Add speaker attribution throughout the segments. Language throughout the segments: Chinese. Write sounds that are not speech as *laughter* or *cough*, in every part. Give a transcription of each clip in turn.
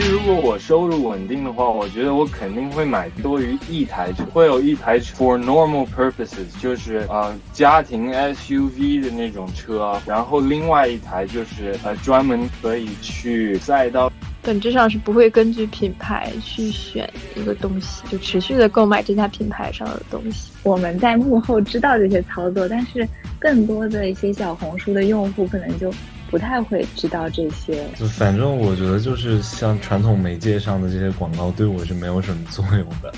Speaker 1: 实如果我收入稳定的话，我觉得我肯定会买多于一台车，会有一台 for normal purposes，就是呃家庭 SUV 的那种车，然后另外一台就是呃专门可以去赛道。
Speaker 2: 本质上是不会根据品牌去选一个东西，就持续的购买这家品牌上的东西。
Speaker 3: 我们在幕后知道这些操作，但是更多的一些小红书的用户可能就不太会知道这些。
Speaker 4: 就反正我觉得，就是像传统媒介上的这些广告，对我是没有什么作用的。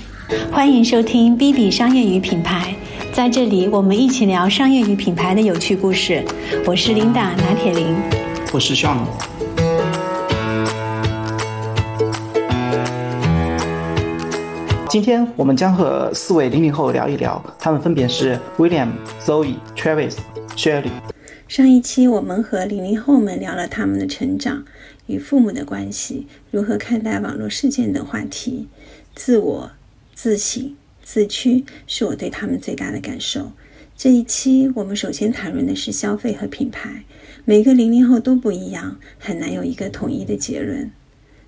Speaker 5: 欢迎收听 B B 商业与品牌，在这里我们一起聊商业与品牌的有趣故事。我是琳达拿铁林，
Speaker 6: 我是向。今天我们将和四位零零后聊一聊，他们分别是 William、Zoe、Travis、Shirley。
Speaker 5: 上一期我们和零零后们聊了他们的成长与父母的关系，如何看待网络事件等话题。自我、自省、自驱是我对他们最大的感受。这一期我们首先谈论的是消费和品牌。每个零零后都不一样，很难有一个统一的结论。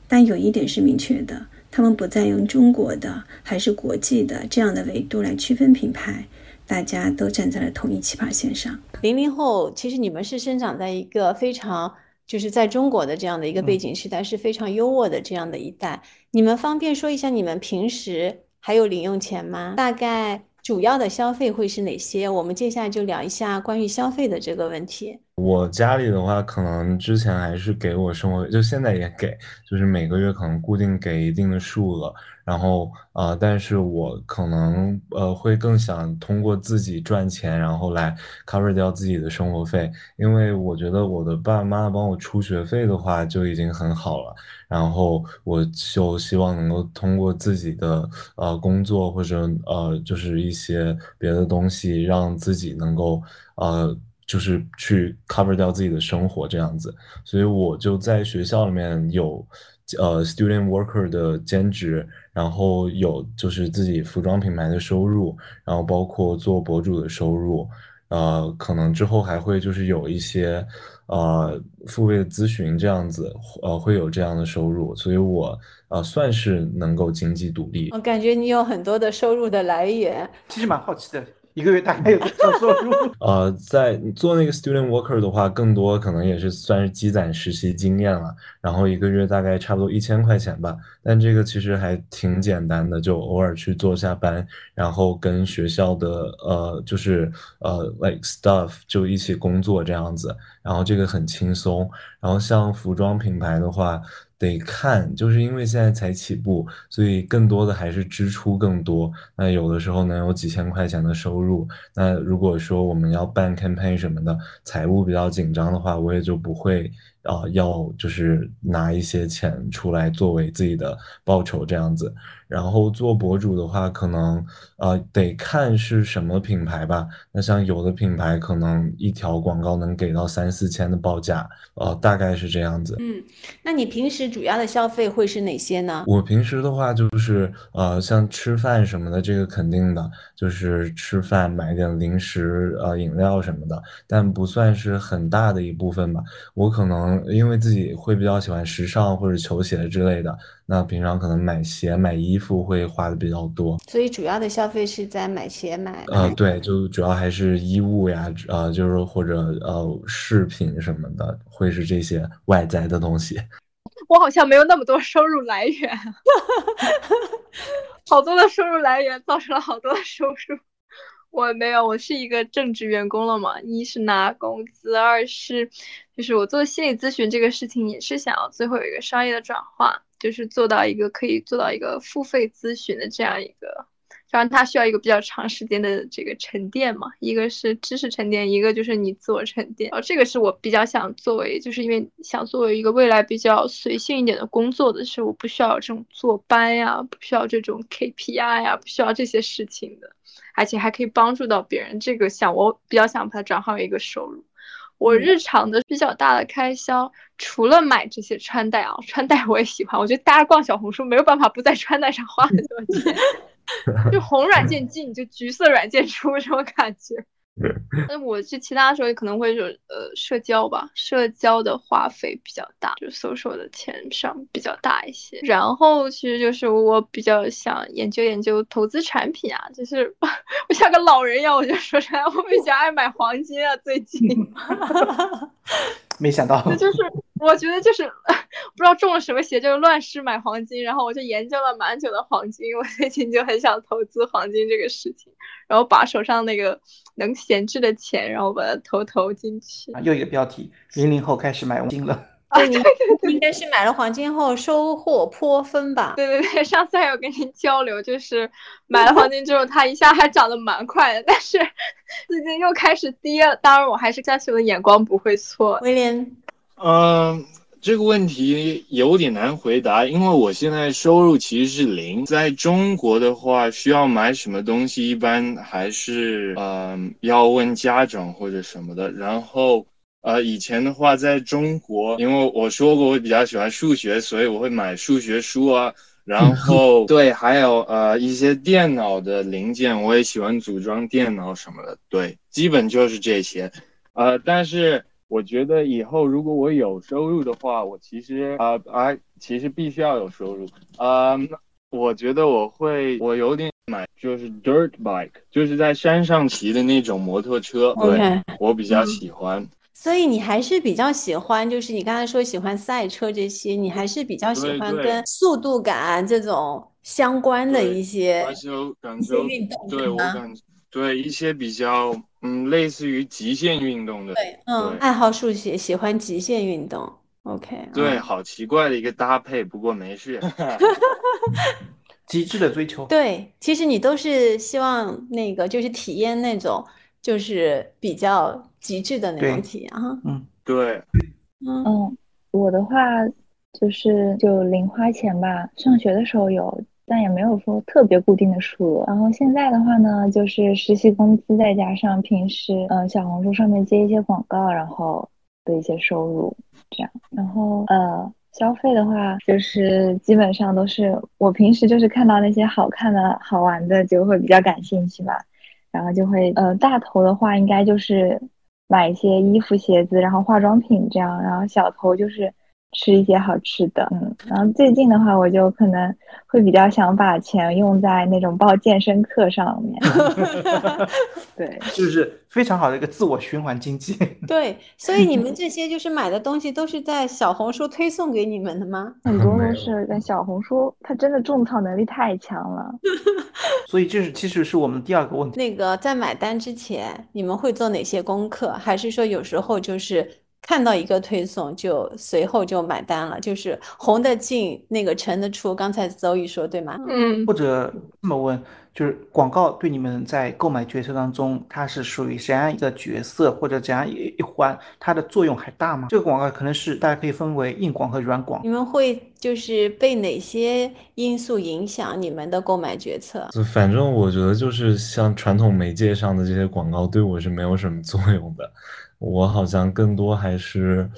Speaker 5: 但有一点是明确的。他们不再用中国的还是国际的这样的维度来区分品牌，大家都站在了同一起跑线上。零零后，其实你们是生长在一个非常就是在中国的这样的一个背景时代，是非常优渥的这样的一代。你们方便说一下你们平时还有零用钱吗？大概主要的消费会是哪些？我们接下来就聊一下关于消费的这个问题。
Speaker 4: 我家里的话，可能之前还是给我生活，就现在也给，就是每个月可能固定给一定的数额，然后呃，但是我可能呃会更想通过自己赚钱，然后来 cover 掉自己的生活费，因为我觉得我的爸爸妈妈帮我出学费的话就已经很好了，然后我就希望能够通过自己的呃工作或者呃就是一些别的东西，让自己能够呃。就是去 cover 掉自己的生活这样子，所以我就在学校里面有呃 student worker 的兼职，然后有就是自己服装品牌的收入，然后包括做博主的收入，呃，可能之后还会就是有一些呃付费的咨询这样子，呃会有这样的收入，所以我呃算是能够经济独立。
Speaker 5: 我感觉你有很多的收入的来源，
Speaker 6: 其实蛮好奇的。一个月大概有多少 *laughs* 收入？
Speaker 4: 呃，在做那个 student worker 的话，更多可能也是算是积攒实习经验了。然后一个月大概差不多一千块钱吧。但这个其实还挺简单的，就偶尔去做下班，然后跟学校的呃，就是呃，like stuff 就一起工作这样子。然后这个很轻松。然后像服装品牌的话。得看，就是因为现在才起步，所以更多的还是支出更多。那有的时候能有几千块钱的收入，那如果说我们要办 campaign 什么的，财务比较紧张的话，我也就不会。啊，要就是拿一些钱出来作为自己的报酬这样子，然后做博主的话，可能呃得看是什么品牌吧。那像有的品牌可能一条广告能给到三四千的报价，呃，大概是这样子。
Speaker 5: 嗯，那你平时主要的消费会是哪些呢？
Speaker 4: 我平时的话就是呃，像吃饭什么的，这个肯定的，就是吃饭买点零食呃饮料什么的，但不算是很大的一部分吧。我可能。因为自己会比较喜欢时尚或者球鞋之类的，那平常可能买鞋买衣服会花的比较多，
Speaker 5: 所以主要的消费是在买鞋买。
Speaker 4: 呃，对，就主要还是衣物呀，呃，就是或者呃饰品什么的，会是这些外在的东西。*laughs*
Speaker 2: 我好像没有那么多收入来源，*laughs* 好多的收入来源造成了好多的收入。我没有，我是一个正职员工了嘛。一是拿工资，二是就是我做心理咨询这个事情也是想要最后有一个商业的转化，就是做到一个可以做到一个付费咨询的这样一个，当然它需要一个比较长时间的这个沉淀嘛。一个是知识沉淀，一个就是你自我沉淀。哦这个是我比较想作为，就是因为想作为一个未来比较随性一点的工作的是，我不需要这种坐班呀，不需要这种 KPI 呀，不需要这些事情的。而且还可以帮助到别人，这个想我比较想把它转化为一个收入。我日常的比较大的开销，除了买这些穿戴啊，穿戴我也喜欢。我觉得大家逛小红书没有办法不在穿戴上花很多钱，*laughs* 就红软件进，就橘色软件出这种感觉。那我去其他时候可能会就呃社交吧，社交的花费比较大，就 social 的钱上比较大一些。然后其实就是我比较想研究研究投资产品啊，就是 *laughs* 我像个老人一样，我就说出来，我比较爱买黄金啊，最近。*laughs*
Speaker 6: 没想到，
Speaker 2: 就是我觉得就是 *laughs* 不知道中了什么邪，就是乱世买黄金，然后我就研究了蛮久的黄金，我最近就很想投资黄金这个事情，然后把手上那个能闲置的钱，然后把它投投进去。
Speaker 6: 又一个标题：零零后开始买黄金了。*laughs*
Speaker 5: 对，你应该是买了黄金后收获颇丰吧？
Speaker 2: 对对对，上次还有跟您交流，就是买了黄金之后，它一下还涨得蛮快的，但是 *laughs* 最近又开始跌了。当然，我还是相信我的眼光不会错。
Speaker 5: 威廉，
Speaker 1: 嗯，这个问题有点难回答，因为我现在收入其实是零。在中国的话，需要买什么东西，一般还是嗯要问家长或者什么的，然后。呃，以前的话，在中国，因为我说过我比较喜欢数学，所以我会买数学书啊。然 *laughs* 后对，还有呃一些电脑的零件，我也喜欢组装电脑什么的。对，基本就是这些。呃，但是我觉得以后如果我有收入的话，我其实啊啊，其实必须要有收入。嗯，我觉得我会，我有点买就是 dirt bike，就是在山上骑的那种摩托车。对，我比较喜欢。
Speaker 5: 所以你还是比较喜欢，就是你刚才说喜欢赛车这些，你还是比较喜欢跟速度感这种相关的一些
Speaker 1: 一些
Speaker 5: 运动，
Speaker 1: 对我感对一些比较嗯类似于极限运动的，
Speaker 5: 对，嗯，爱好数学，喜欢极限运动，OK，
Speaker 1: 对，好奇怪的一个搭配，不过没事，*laughs*
Speaker 6: 极致的追求，
Speaker 5: 对，其实你都是希望那个就是体验那种。就是比较极致的那种体验哈，
Speaker 1: 嗯，对，
Speaker 3: 嗯，我的话就是就零花钱吧，上学的时候有，但也没有说特别固定的数额。然后现在的话呢，就是实习工资再加上平时嗯小红书上面接一些广告，然后的一些收入这样。然后呃消费的话，就是基本上都是我平时就是看到那些好看的好玩的就会比较感兴趣吧。然后就会，呃，大头的话应该就是买一些衣服、鞋子，然后化妆品这样，然后小头就是。吃一些好吃的，嗯，然后最近的话，我就可能会比较想把钱用在那种报健身课上面，*laughs* *laughs* 对，
Speaker 6: 就是非常好的一个自我循环经济。
Speaker 5: 对，所以你们 *laughs* 这些就是买的东西都是在小红书推送给你们的吗？
Speaker 3: 很多都是在小红书，它真的种草能力太强了。
Speaker 6: 所以这是其实是我们第二个问题。
Speaker 5: 那个在买单之前，你们会做哪些功课？还是说有时候就是？看到一个推送就随后就买单了，就是红的进，那个橙的出。刚才邹宇说对吗？
Speaker 2: 嗯。
Speaker 6: 或者这么问，就是广告对你们在购买决策当中，它是属于怎样一个角色，或者怎样一一环，它的作用还大吗？这个广告可能是大家可以分为硬广和软广。
Speaker 5: 你们会就是被哪些因素影响你们的购买决策？
Speaker 4: 反正我觉得就是像传统媒介上的这些广告，对我是没有什么作用的。我好像更多还是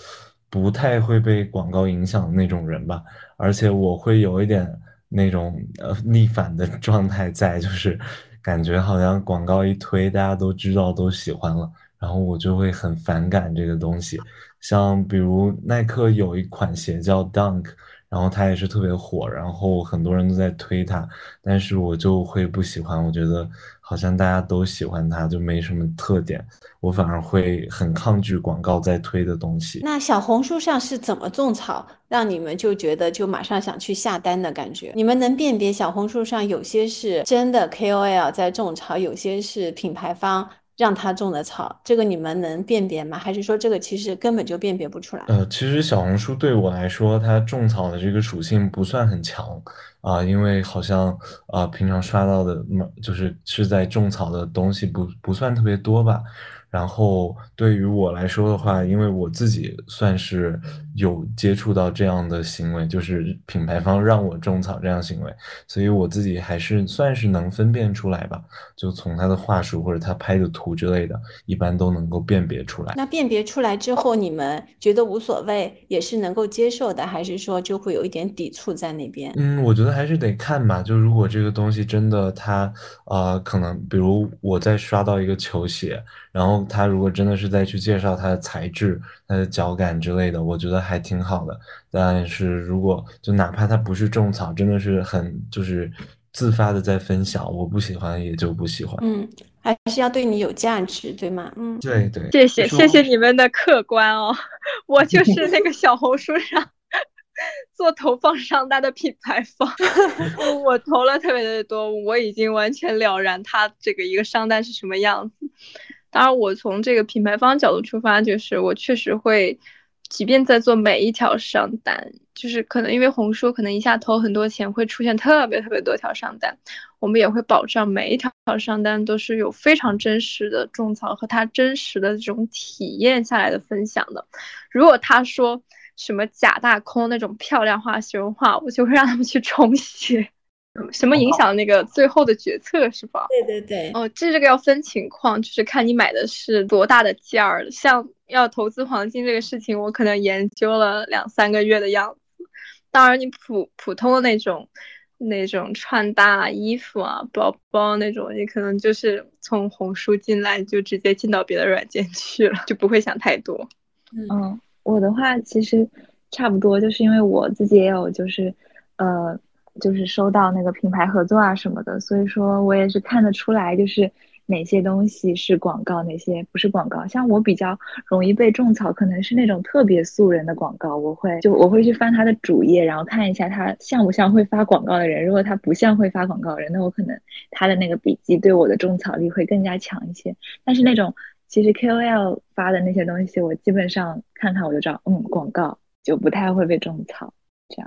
Speaker 4: 不太会被广告影响的那种人吧，而且我会有一点那种呃逆反的 *laughs* 状态在，就是感觉好像广告一推，大家都知道都喜欢了，然后我就会很反感这个东西。像比如耐克有一款鞋叫 Dunk。然后它也是特别火，然后很多人都在推它，但是我就会不喜欢，我觉得好像大家都喜欢它，就没什么特点，我反而会很抗拒广告在推的东西。
Speaker 5: 那小红书上是怎么种草，让你们就觉得就马上想去下单的感觉？你们能辨别小红书上有些是真的 KOL 在种草，有些是品牌方？让他种的草，这个你们能辨别吗？还是说这个其实根本就辨别不出来？
Speaker 4: 呃，其实小红书对我来说，它种草的这个属性不算很强啊，因为好像啊平常刷到的，就是是在种草的东西不不算特别多吧。然后对于我来说的话，因为我自己算是有接触到这样的行为，就是品牌方让我种草这样行为，所以我自己还是算是能分辨出来吧。就从他的话术或者他拍的图之类的，一般都能够辨别出来。
Speaker 5: 那辨别出来之后，你们觉得无所谓，也是能够接受的，还是说就会有一点抵触在那边？
Speaker 4: 嗯，我觉得还是得看吧。就如果这个东西真的它，呃，可能比如我在刷到一个球鞋，然后他如果真的是在去介绍它的材质、它的脚感之类的，我觉得还挺好的。但是如果就哪怕它不是种草，真的是很就是自发的在分享，我不喜欢也就不喜欢。
Speaker 5: 嗯，还是要对你有价值，对吗？嗯，
Speaker 4: 对对，
Speaker 2: 谢谢谢谢你们的客观哦，*laughs* 我就是那个小红书上做投放商单的品牌方，*laughs* 我投了特别的多，我已经完全了然他这个一个商单是什么样子。当然，我从这个品牌方角度出发，就是我确实会，即便在做每一条商单，就是可能因为红书可能一下投很多钱，会出现特别特别多条商单，我们也会保障每一条商单都是有非常真实的种草和他真实的这种体验下来的分享的。如果他说什么假大空那种漂亮话、形容话，我就会让他们去重写。什么影响那个最后的决策是吧？
Speaker 5: 对对对。
Speaker 2: 哦，这这个要分情况，就是看你买的是多大的件儿。像要投资黄金这个事情，我可能研究了两三个月的样子。当然，你普普通的那种那种穿搭衣服啊、包包那种，你可能就是从红书进来就直接进到别的软件去了，就不会想太多。
Speaker 3: 嗯，我的话其实差不多，就是因为我自己也有就是呃。就是收到那个品牌合作啊什么的，所以说我也是看得出来，就是哪些东西是广告，哪些不是广告。像我比较容易被种草，可能是那种特别素人的广告，我会就我会去翻他的主页，然后看一下他像不像会发广告的人。如果他不像会发广告的人，那我可能他的那个笔记对我的种草力会更加强一些。但是那种其实 KOL 发的那些东西，我基本上看看我就知道，嗯，广告就不太会被种草。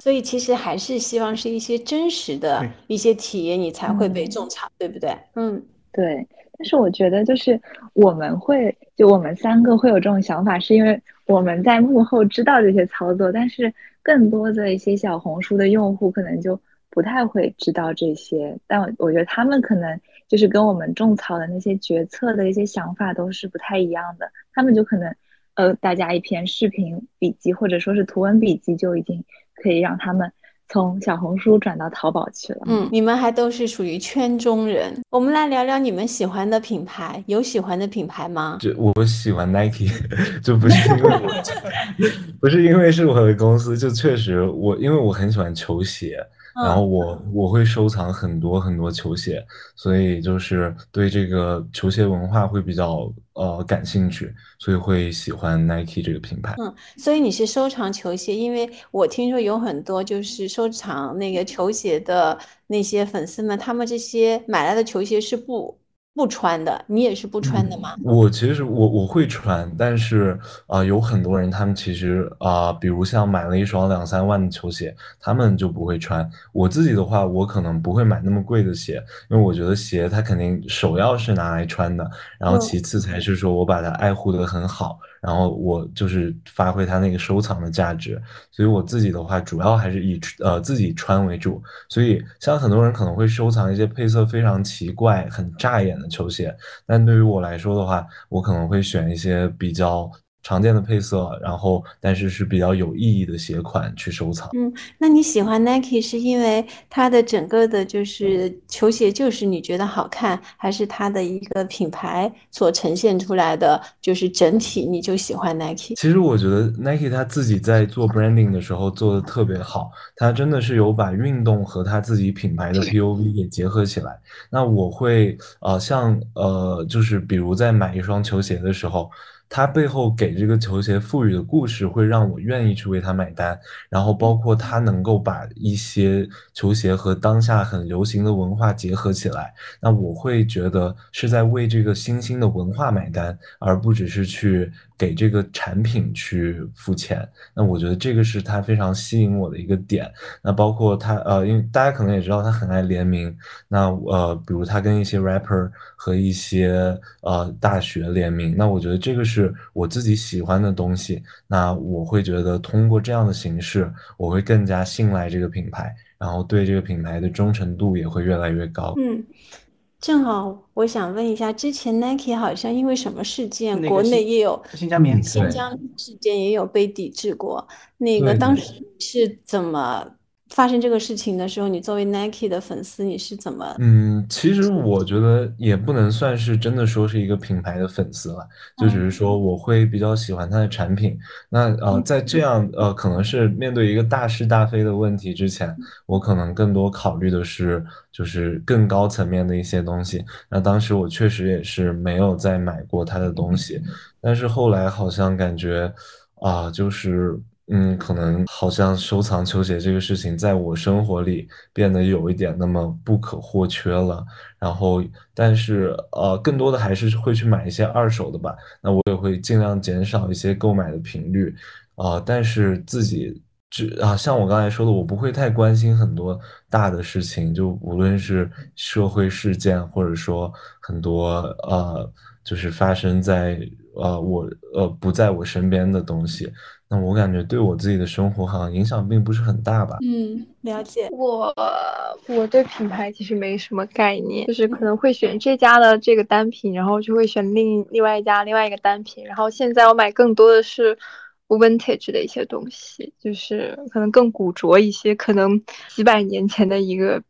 Speaker 5: 所以其实还是希望是一些真实的一些体验，你才会被种草，对不对？
Speaker 3: 嗯，对。但是我觉得就是我们会，就我们三个会有这种想法，是因为我们在幕后知道这些操作，但是更多的一些小红书的用户可能就不太会知道这些。但我觉得他们可能就是跟我们种草的那些决策的一些想法都是不太一样的，他们就可能呃，大家一篇视频笔记或者说是图文笔记就已经。可以让他们从小红书转到淘宝去了。
Speaker 5: 嗯，你们还都是属于圈中人。我们来聊聊你们喜欢的品牌，有喜欢的品牌吗？
Speaker 4: 就我喜欢 Nike，*laughs* 就不是因为我，*laughs* 不是因为是我的公司，就确实我因为我很喜欢球鞋。然后我我会收藏很多很多球鞋，所以就是对这个球鞋文化会比较呃感兴趣，所以会喜欢 Nike 这个品牌。
Speaker 5: 嗯，所以你是收藏球鞋，因为我听说有很多就是收藏那个球鞋的那些粉丝们，他们这些买来的球鞋是不。不穿的，你也是不穿的吗？
Speaker 4: 我其实我我会穿，但是啊，有很多人他们其实啊，比如像买了一双两三万的球鞋，他们就不会穿。我自己的话，我可能不会买那么贵的鞋，因为我觉得鞋它肯定首要是拿来穿的，然后其次才是说我把它爱护的很好。然后我就是发挥它那个收藏的价值，所以我自己的话主要还是以呃自己穿为主。所以像很多人可能会收藏一些配色非常奇怪、很扎眼的球鞋，但对于我来说的话，我可能会选一些比较。常见的配色，然后但是是比较有意义的鞋款去收藏。
Speaker 5: 嗯，那你喜欢 Nike 是因为它的整个的就是球鞋就是你觉得好看，还是它的一个品牌所呈现出来的就是整体你就喜欢 Nike？
Speaker 4: 其实我觉得 Nike 他自己在做 branding 的时候做的特别好，他真的是有把运动和他自己品牌的 POV 给结合起来。那我会呃像呃就是比如在买一双球鞋的时候。它背后给这个球鞋赋予的故事，会让我愿意去为它买单。然后包括它能够把一些球鞋和当下很流行的文化结合起来，那我会觉得是在为这个新兴的文化买单，而不只是去。给这个产品去付钱，那我觉得这个是他非常吸引我的一个点。那包括他，呃，因为大家可能也知道他很爱联名，那呃，比如他跟一些 rapper 和一些呃大学联名，那我觉得这个是我自己喜欢的东西，那我会觉得通过这样的形式，我会更加信赖这个品牌，然后对这个品牌的忠诚度也会越来越高。
Speaker 5: 嗯，正好我想问一下，之前 Nike 好像因为什么事件，
Speaker 6: 那个
Speaker 5: 国内也有
Speaker 6: 新疆棉
Speaker 5: 新疆事件也有被抵制过。那个
Speaker 4: 对
Speaker 5: 当
Speaker 4: 对
Speaker 5: 时是怎么发生这个事情的时候，你作为 Nike 的粉丝，你是怎么？
Speaker 4: 嗯，其实我觉得也不能算是真的说是一个品牌的粉丝了，就只是说我会比较喜欢它的产品。那呃，在这样呃可能是面对一个大是大非的问题之前，我可能更多考虑的是就是更高层面的一些东西。那当时我确实也是没有再买过它的东西，但是后来好像感觉啊，就是。嗯，可能好像收藏球鞋这个事情，在我生活里变得有一点那么不可或缺了。然后，但是呃，更多的还是会去买一些二手的吧。那我也会尽量减少一些购买的频率，啊、但是自己只啊，像我刚才说的，我不会太关心很多大的事情，就无论是社会事件，或者说很多呃，就是发生在呃我呃不在我身边的东西。那我感觉对我自己的生活好像影响并不是很大吧。
Speaker 5: 嗯，了解。
Speaker 2: 我我对品牌其实没什么概念，就是可能会选这家的这个单品，然后就会选另另外一家另外一个单品，然后现在我买更多的是 vintage 的一些东西，就是可能更古着一些，可能几百年前的一个嗯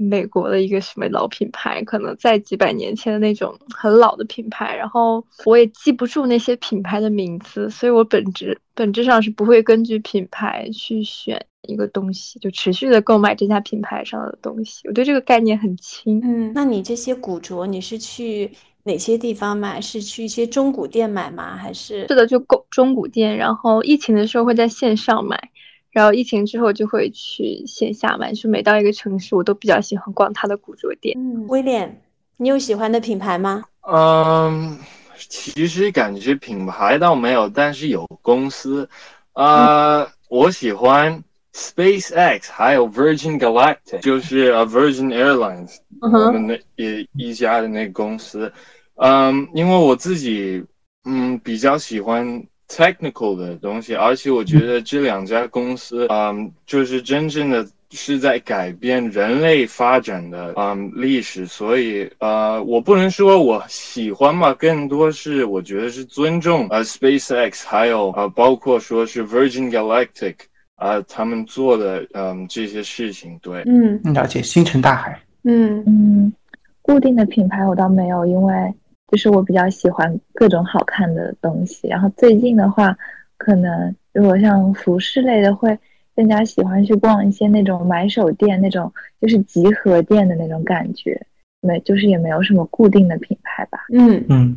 Speaker 2: 美国的一个什么老品牌，可能在几百年前的那种很老的品牌，然后我也记不住那些品牌的名字，所以我本质本质上是不会根据品牌去选一个东西，就持续的购买这家品牌上的东西。我对这个概念很轻。
Speaker 5: 嗯，那你这些古着你是去哪些地方买？是去一些中古店买吗？还是
Speaker 2: 是的，就购中古店，然后疫情的时候会在线上买，然后疫情之后就会去线下买。就每到一个城市，我都比较喜欢逛它的古着店。
Speaker 5: 嗯，威廉，你有喜欢的品牌吗？
Speaker 1: 嗯，其实感觉品牌倒没有，但是有公司。呃，我喜欢 SpaceX，还有 Virgin Galactic，就是呃 Virgin Airlines，
Speaker 5: 嗯
Speaker 1: 我们的一一家的那个公司。嗯，因为我自己嗯比较喜欢 technical 的东西，而且我觉得这两家公司嗯就是真正的是在改变人类发展的嗯历史，所以呃我不能说我喜欢吧，更多是我觉得是尊重呃 SpaceX，还有呃包括说是 Virgin Galactic 啊、他们做的嗯这些事情，对。
Speaker 5: 嗯
Speaker 6: 了解星辰大海。
Speaker 5: 嗯
Speaker 3: 嗯，固定的品牌我倒没有，因为就是我比较喜欢各种好看的东西。然后最近的话，可能如果像服饰类的，会更加喜欢去逛一些那种买手店，那种就是集合店的那种感觉。没，就是也没有什么固定的品牌吧。
Speaker 5: 嗯，
Speaker 6: 嗯，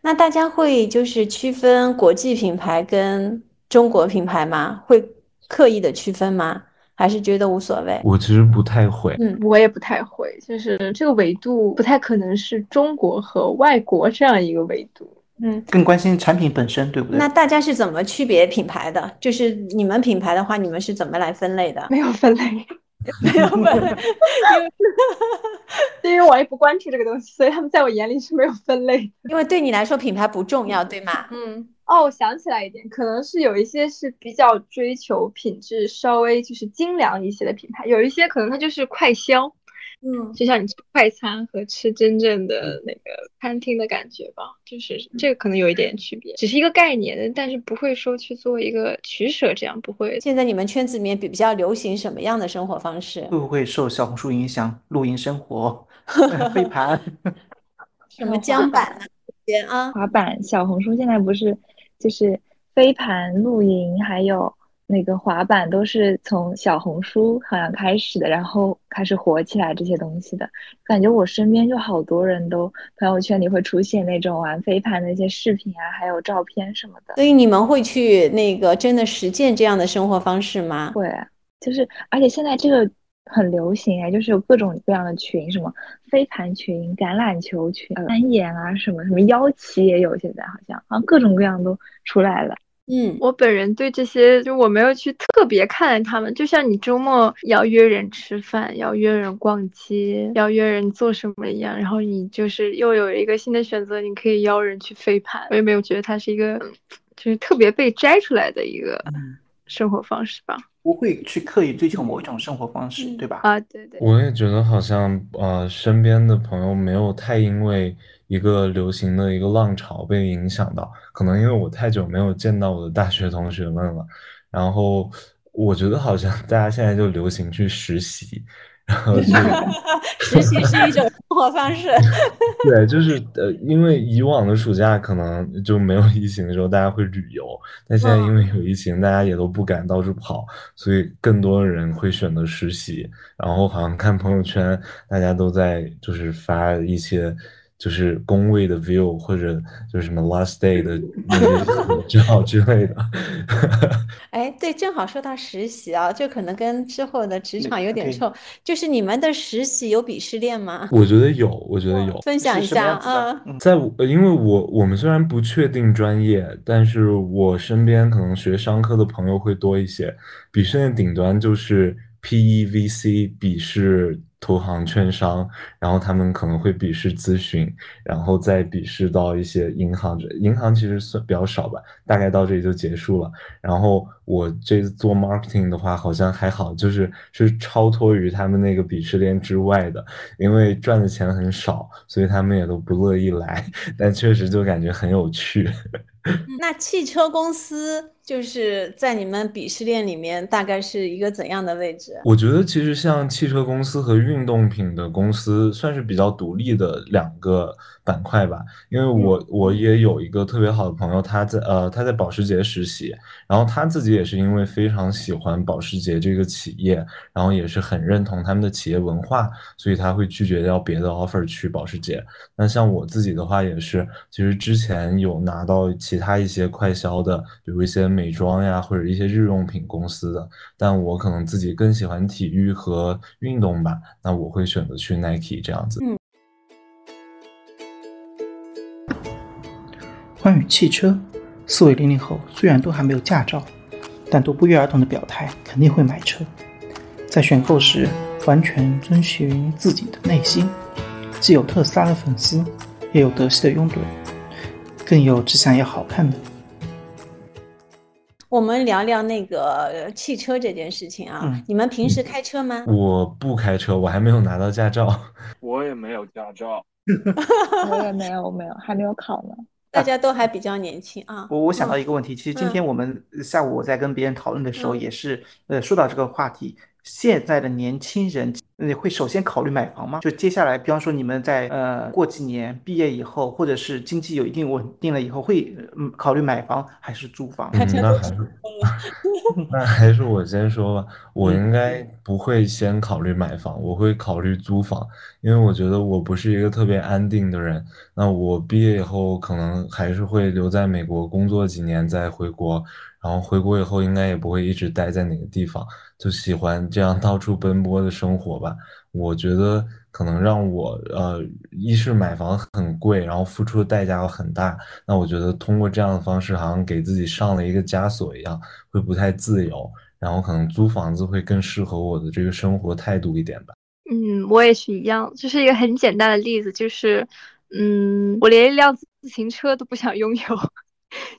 Speaker 5: 那大家会就是区分国际品牌跟中国品牌吗？会刻意的区分吗？还是觉得无所谓？
Speaker 4: 我其实不太会，
Speaker 5: 嗯
Speaker 2: 我也不太会，就是这个维度不太可能是中国和外国这样一个维度。
Speaker 5: 嗯，
Speaker 6: 更关心产品本身，对不对？
Speaker 5: 那大家是怎么区别品牌的？就是你们品牌的话，你们是怎么来分类的？
Speaker 2: 没有分类，*laughs*
Speaker 5: 没有分类，*laughs*
Speaker 2: 因为我也不关注这个东西，所以他们在我眼里是没有分类。
Speaker 5: 因为对你来说品牌不重要，对吗？嗯
Speaker 2: 哦，我想起来一点，可能是有一些是比较追求品质稍微就是精良一些的品牌，有一些可能它就是快消，
Speaker 5: 嗯
Speaker 2: 就像你吃快餐和吃真正的那个餐厅的感觉吧，就是这个可能有一点区别，只是一个概念，但是不会说去做一个取舍，这样不会。
Speaker 5: 现在你们圈子里面比比较流行什么样的生活方式？
Speaker 6: 会不会受小红书影响？露营生活、*laughs* 飞盘，*laughs*
Speaker 5: 什么桨板啊啊？
Speaker 3: 滑板、小红书现在不是就是飞盘、露营，还有那个滑板，都是从小红书好像开始的，然后开始火起来这些东西的。感觉我身边就好多人都朋友圈里会出现那种玩飞盘的一些视频啊，还有照片什么的。
Speaker 5: 所以你们会去那个真的实践这样的生活方式吗？
Speaker 3: 会，就是而且现在这个很流行哎，就是有各种各样的群，什么飞盘群、橄榄球群、呃攀岩啊，什么什么腰旗也有，现在好像好像各种各样都出来了。
Speaker 5: 嗯，
Speaker 2: 我本人对这些就我没有去特别看他们，就像你周末要约人吃饭，要约人逛街，要约人做什么一样，然后你就是又有一个新的选择，你可以邀人去飞盘，我也没有觉得它是一个就是特别被摘出来的一个生活方式吧。
Speaker 6: 不会去刻意追求某一种生活方式，对吧？
Speaker 2: 啊，对对，
Speaker 4: 我也觉得好像呃，身边的朋友没有太因为一个流行的一个浪潮被影响到，可能因为我太久没有见到我的大学同学们了，然后我觉得好像大家现在就流行去实习。然后是 *laughs*
Speaker 5: 实习是一种生活方式。
Speaker 4: 对，就是呃，因为以往的暑假可能就没有疫情的时候，大家会旅游，但现在因为有疫情，大家也都不敢到处跑，所以更多的人会选择实习。然后好像看朋友圈，大家都在就是发一些。就是工位的 view，或者就是什么 last day 的那些照 *laughs* 之类的。*laughs*
Speaker 5: 哎，对，正好说到实习啊，就可能跟之后的职场有点冲。就是你们的实习有鄙视链吗？
Speaker 4: 我觉得有，我觉得有。
Speaker 5: 分享一下啊。
Speaker 4: 在因为我我们虽然不确定专业，但是我身边可能学商科的朋友会多一些。鄙视链顶端就是 PEVC 鄙视。投行、券商，然后他们可能会鄙视咨询，然后再鄙视到一些银行。银行其实算比较少吧，大概到这里就结束了。然后我这次做 marketing 的话，好像还好，就是是超脱于他们那个鄙视链之外的，因为赚的钱很少，所以他们也都不乐意来。*laughs* 但确实就感觉很有趣。*laughs*
Speaker 5: 那汽车公司就是在你们鄙视链里面大概是一个怎样的位置？
Speaker 4: 我觉得其实像汽车公司和运动品的公司算是比较独立的两个板块吧。因为我我也有一个特别好的朋友，他在呃他在保时捷实习，然后他自己也是因为非常喜欢保时捷这个企业，然后也是很认同他们的企业文化，所以他会拒绝掉别的 offer 去保时捷。那像我自己的话也是，其实之前有拿到。其他一些快销的，比如一些美妆呀，或者一些日用品公司的，但我可能自己更喜欢体育和运动吧，那我会选择去 Nike 这样子。
Speaker 5: 嗯。
Speaker 6: 汽车，四位零零后虽然都还没有驾照，但都不约而同的表态肯定会买车，在选购时完全遵循自己的内心，既有特斯拉的粉丝，也有德系的拥趸。更有只想要好看的。
Speaker 5: 我们聊聊那个汽车这件事情啊，你们平时开车吗？
Speaker 4: 我不开车，我还没有拿到驾照。
Speaker 1: 我也没有驾照。*laughs*
Speaker 3: 我也没有，没有，还没有考呢。
Speaker 5: 大家都还比较年轻啊。
Speaker 6: 我我想到一个问题，其实今天我们下午我在跟别人讨论的时候，也是呃说到这个话题。现在的年轻人，你会首先考虑买房吗？就接下来，比方说你们在呃过几年毕业以后，或者是经济有一定稳定了以后，会嗯考虑买房还是租房？
Speaker 4: 那还是 *laughs* 那还是我先说吧。我应该不会先考虑买房，我会考虑租房，因为我觉得我不是一个特别安定的人。那我毕业以后可能还是会留在美国工作几年再回国。然后回国以后，应该也不会一直待在哪个地方，就喜欢这样到处奔波的生活吧。我觉得可能让我呃，一是买房很贵，然后付出的代价又很大。那我觉得通过这样的方式，好像给自己上了一个枷锁一样，会不太自由。然后可能租房子会更适合我的这个生活态度一点吧。
Speaker 2: 嗯，我也是一样，就是一个很简单的例子，就是嗯，我连一辆自行车都不想拥有。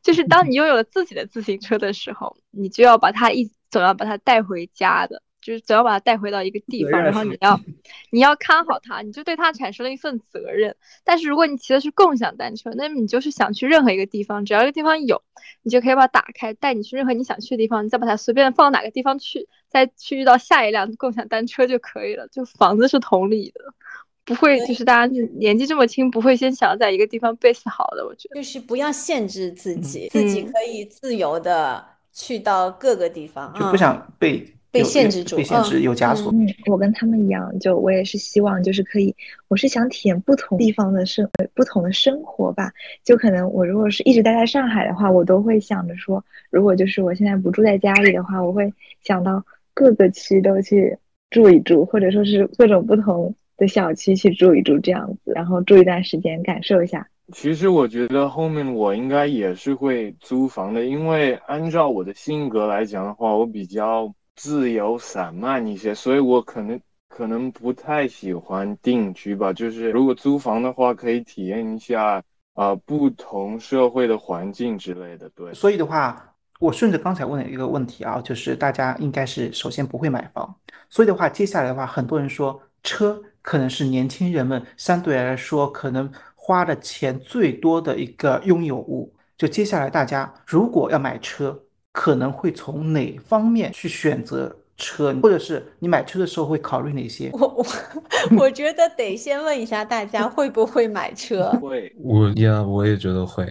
Speaker 2: 就是当你拥有了自己的自行车的时候，你就要把它一总要把它带回家的，就是总要把它带回到一个地方，然后你要 *laughs* 你要看好它，你就对它产生了一份责任。但是如果你骑的是共享单车，那么你就是想去任何一个地方，只要一个地方有，你就可以把它打开，带你去任何你想去的地方，你再把它随便放到哪个地方去，再去遇到下一辆共享单车就可以了。就房子是同理的。不会，就是大家年纪这么轻，不会先想要在一个地方 base 好的。我觉得
Speaker 5: 就是不要限制自己，自己可以自由的去到各个地方，
Speaker 6: 就不想被
Speaker 5: 被限制住，
Speaker 6: 被限制有枷锁。
Speaker 3: 嗯，我跟他们一样，就我也是希望，就是可以，我是想体验不同地方的生，不同的生活吧。就可能我如果是一直待在上海的话，我都会想着说，如果就是我现在不住在家里的话，我会想到各个区都去住一住，或者说是各种不同。的小区去住一住，这样子，然后住一段时间，感受一下
Speaker 1: 其实我觉得后面我应该也是会租房的，因为按照我的性格来讲的话，我比较自由散漫一些，所以我可能可能不太喜欢定居吧。就是如果租房的话，可以体验一下啊不同社会的环境之类的。对，
Speaker 6: 所以的话，我顺着刚才问的一个问题啊，就是大家应该是首先不会买房，所以的话，接下来的话，很多人说车可能是年轻人们相对来说可能。花的钱最多的一个拥有物，就接下来大家如果要买车，可能会从哪方面去选择车，或者是你买车的时候会考虑哪些？
Speaker 5: 我我我觉得得先问一下大家会不会买车。
Speaker 1: 会，
Speaker 4: 我呀，我也觉得会。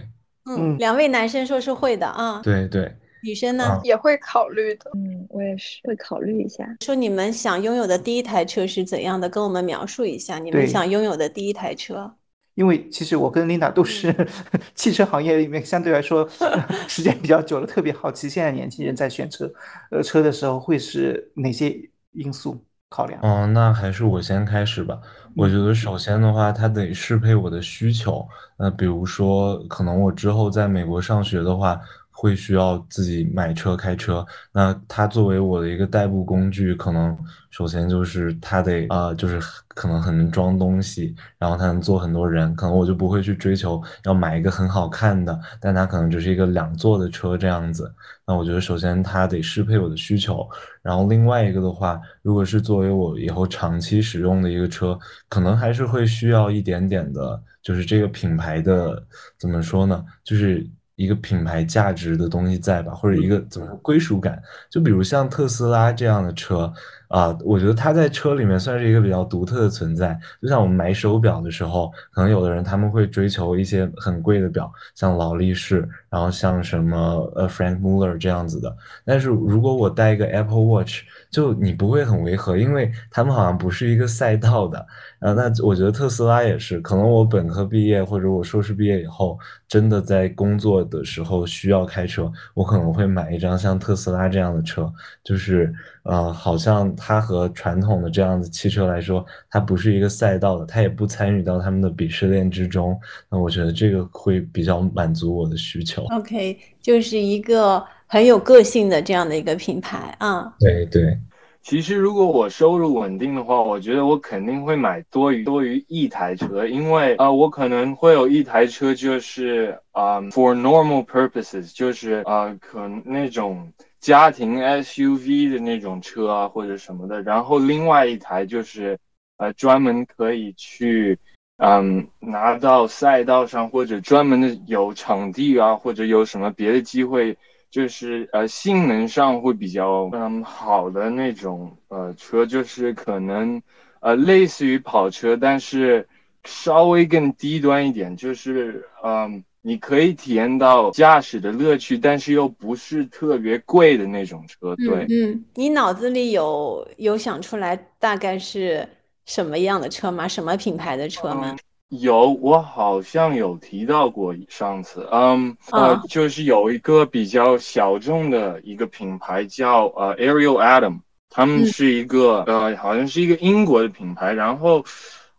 Speaker 5: 嗯，两位男生说是会的啊。
Speaker 4: 对对。
Speaker 5: 女生呢
Speaker 2: 也会考虑的。
Speaker 3: 嗯，我也是会考虑一下。
Speaker 5: 说你们想拥有的第一台车是怎样的？跟我们描述一下你们想拥有的第一台车。
Speaker 6: 因为其实我跟琳达都是 *laughs* 汽车行业里面相对来说 *laughs* 时间比较久了，特别好奇现在年轻人在选车呃车的时候会是哪些因素考量？
Speaker 4: 嗯，那还是我先开始吧。我觉得首先的话，它得适配我的需求。那比如说，可能我之后在美国上学的话。会需要自己买车开车，那它作为我的一个代步工具，可能首先就是它得啊，就是可能很能装东西，然后它能坐很多人，可能我就不会去追求要买一个很好看的，但它可能只是一个两座的车这样子。那我觉得首先它得适配我的需求，然后另外一个的话，如果是作为我以后长期使用的一个车，可能还是会需要一点点的，就是这个品牌的怎么说呢，就是。一个品牌价值的东西在吧，或者一个怎么说归属感？就比如像特斯拉这样的车啊，我觉得它在车里面算是一个比较独特的存在。就像我们买手表的时候，可能有的人他们会追求一些很贵的表，像劳力士，然后像什么呃 Frank Muller 这样子的。但是如果我带一个 Apple Watch，就你不会很违和，因为他们好像不是一个赛道的。啊，那我觉得特斯拉也是，可能我本科毕业或者我硕士毕业以后，真的在工作的时候需要开车，我可能会买一张像特斯拉这样的车，就是呃，好像它和传统的这样的汽车来说，它不是一个赛道的，它也不参与到他们的鄙视链之中。那我觉得这个会比较满足我的需求。
Speaker 5: OK，就是一个很有个性的这样的一个品牌啊。
Speaker 4: 对对。
Speaker 1: 其实，如果我收入稳定的话，我觉得我肯定会买多于多于一台车，因为啊，我可能会有一台车，就是啊，for normal purposes，就是啊，可那种家庭 SUV 的那种车啊，或者什么的。然后另外一台就是，呃，专门可以去，嗯，拿到赛道上或者专门的有场地啊，或者有什么别的机会。就是呃，性能上会比较嗯好的那种呃车，就是可能呃类似于跑车，但是稍微更低端一点，就是嗯你可以体验到驾驶的乐趣，但是又不是特别贵的那种车。对，
Speaker 5: 嗯，你脑子里有有想出来大概是什么样的车吗？什么品牌的车吗？
Speaker 1: 有，我好像有提到过上次，嗯，呃，就是有一个比较小众的一个品牌叫呃 Ariel Adam，他们是一个呃，好像是一个英国的品牌，然后，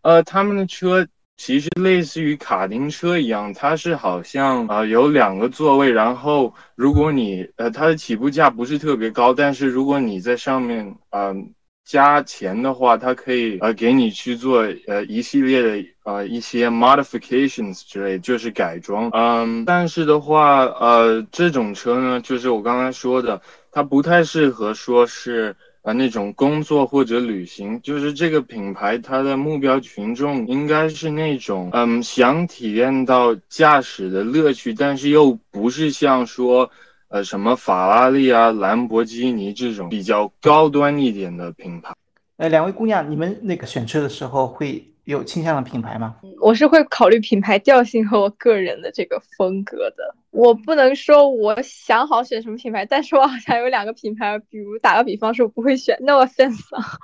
Speaker 1: 呃，他们的车其实类似于卡丁车一样，它是好像啊有两个座位，然后如果你呃它的起步价不是特别高，但是如果你在上面嗯。加钱的话，它可以呃给你去做呃一系列的呃一些 modifications 之类，就是改装。嗯，但是的话，呃这种车呢，就是我刚才说的，它不太适合说是呃那种工作或者旅行。就是这个品牌它的目标群众应该是那种嗯想体验到驾驶的乐趣，但是又不是像说。呃，什么法拉利啊、兰博基尼这种比较高端一点的品牌。
Speaker 6: 哎，两位姑娘，你们那个选车的时候会有倾向的品牌吗？
Speaker 2: 我是会考虑品牌调性和我个人的这个风格的。我不能说我想好选什么品牌，但是我好像有两个品牌，比如打个比方说，我不会选 No offense，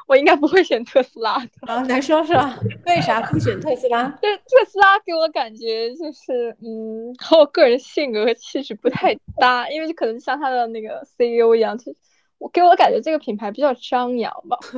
Speaker 2: 我应该不会选特斯拉的。
Speaker 5: 啊，来说说为啥不选特斯拉？*laughs*
Speaker 2: 这特斯拉给我感觉就是，嗯，和我个人性格和气质不太搭，因为就可能像他的那个 CEO 一样，就我给我感觉这个品牌比较张扬吧。*laughs*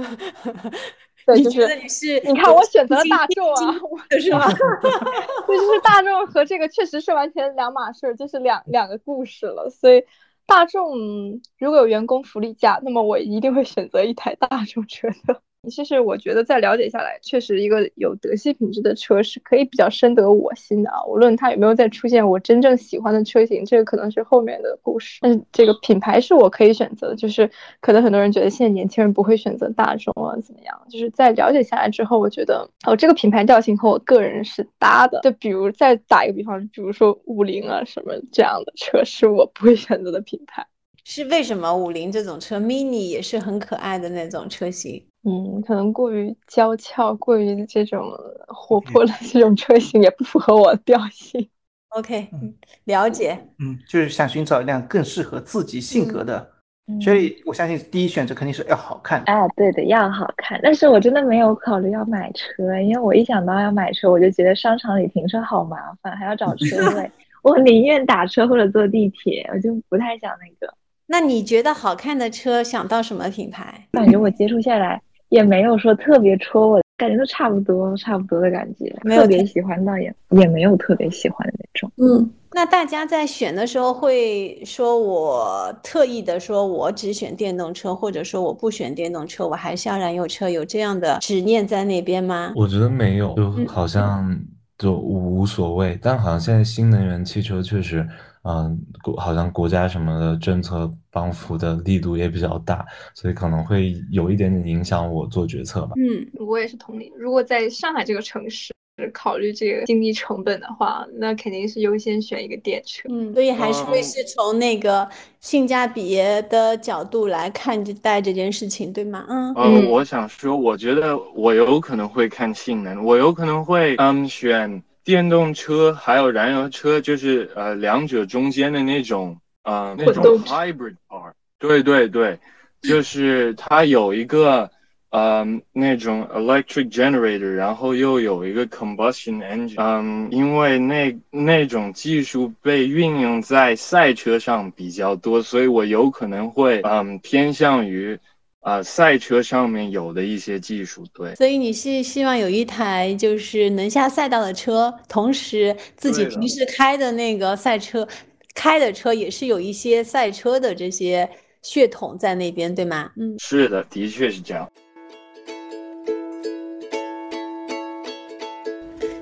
Speaker 2: 对，
Speaker 5: 你
Speaker 2: 就是
Speaker 5: 觉得你是
Speaker 2: 你看我选择了大众啊，我
Speaker 5: 是吧？*laughs*
Speaker 2: 对，就是大众和这个确实是完全两码事儿，就是两两个故事了。所以大众如果有员工福利价，那么我一定会选择一台大众车的。其实我觉得再了解下来，确实一个有德系品质的车是可以比较深得我心的啊。无论它有没有再出现我真正喜欢的车型，这个可能是后面的故事。但是这个品牌是我可以选择的，就是可能很多人觉得现在年轻人不会选择大众啊，怎么样？就是在了解下来之后，我觉得哦，这个品牌调性和我个人是搭的。就比如再打一个比方，比如说五菱啊什么这样的车，是我不会选择的品牌。
Speaker 5: 是为什么五菱这种车，mini 也是很可爱的那种车型？
Speaker 2: 嗯，可能过于娇俏，过于这种活泼的这种车型也不符合我的调性。
Speaker 5: OK，
Speaker 6: 嗯
Speaker 5: 了解。
Speaker 6: 嗯，就是想寻找一辆更适合自己性格的，
Speaker 3: 嗯
Speaker 6: 所以我相信第一选择肯定是要好看。
Speaker 3: 哎，对的，要好看。但是我真的没有考虑要买车，因为我一想到要买车，我就觉得商场里停车好麻烦，还要找车位。*laughs* 我宁愿打车或者坐地铁，我就不太想那个。
Speaker 5: 那你觉得好看的车想到什么品牌？
Speaker 3: 感觉我接触下来也没有说特别戳我，感觉都差不多，差不多的感觉。
Speaker 5: 没有特
Speaker 3: 特别喜欢倒也也没有特别喜欢的那种。
Speaker 5: 嗯，那大家在选的时候会说，我特意的说我只选电动车，或者说我不选电动车，我还是要燃油车，有这样的执念在那边吗？
Speaker 4: 我觉得没有，就
Speaker 5: 嗯
Speaker 4: 好像就无所谓，但好像现在新能源汽车确实，嗯，国好像国家什么的政策帮扶的力度也比较大，所以可能会有一点点影响我做决策吧。
Speaker 5: 嗯，
Speaker 2: 我也是同理。如果在上海这个城市考虑这个经济成本的话，那肯定是优先选一个电车。
Speaker 5: 嗯，所以还是会
Speaker 1: 嗯
Speaker 5: 是从那个性价比的角度来看待这件事情，对吗？嗯
Speaker 1: 呃，
Speaker 2: 嗯
Speaker 1: 我想说，我觉得我有可能会看性能，我有可能会嗯选电动车，还有燃油车，就是呃两者中间的那种呃那种 hybrid part。对对对，就是它有一个呃那种 electric generator，然后又有一个 combustion engine。嗯，因为那那种技术被运用在赛车上比较多，所以我有可能会嗯偏向于。啊、赛车上面有的一些技术，对，
Speaker 5: 所以你是希望有一台就是能下赛道的车，同时自己平时开的那个赛车开的车也是有一些赛车的这些血统在那边，对吗？嗯。
Speaker 1: 是的，的确是这样。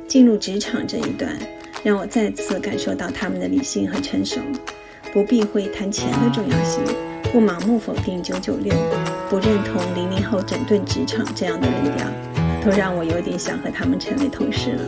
Speaker 5: 进入职场这一段，让我再次感受到他们的理性和成熟，不避讳谈钱的重要性，不盲目否定九九六，不认同零零后整顿职场这样的力量，都让我有点想和他们成为同事了。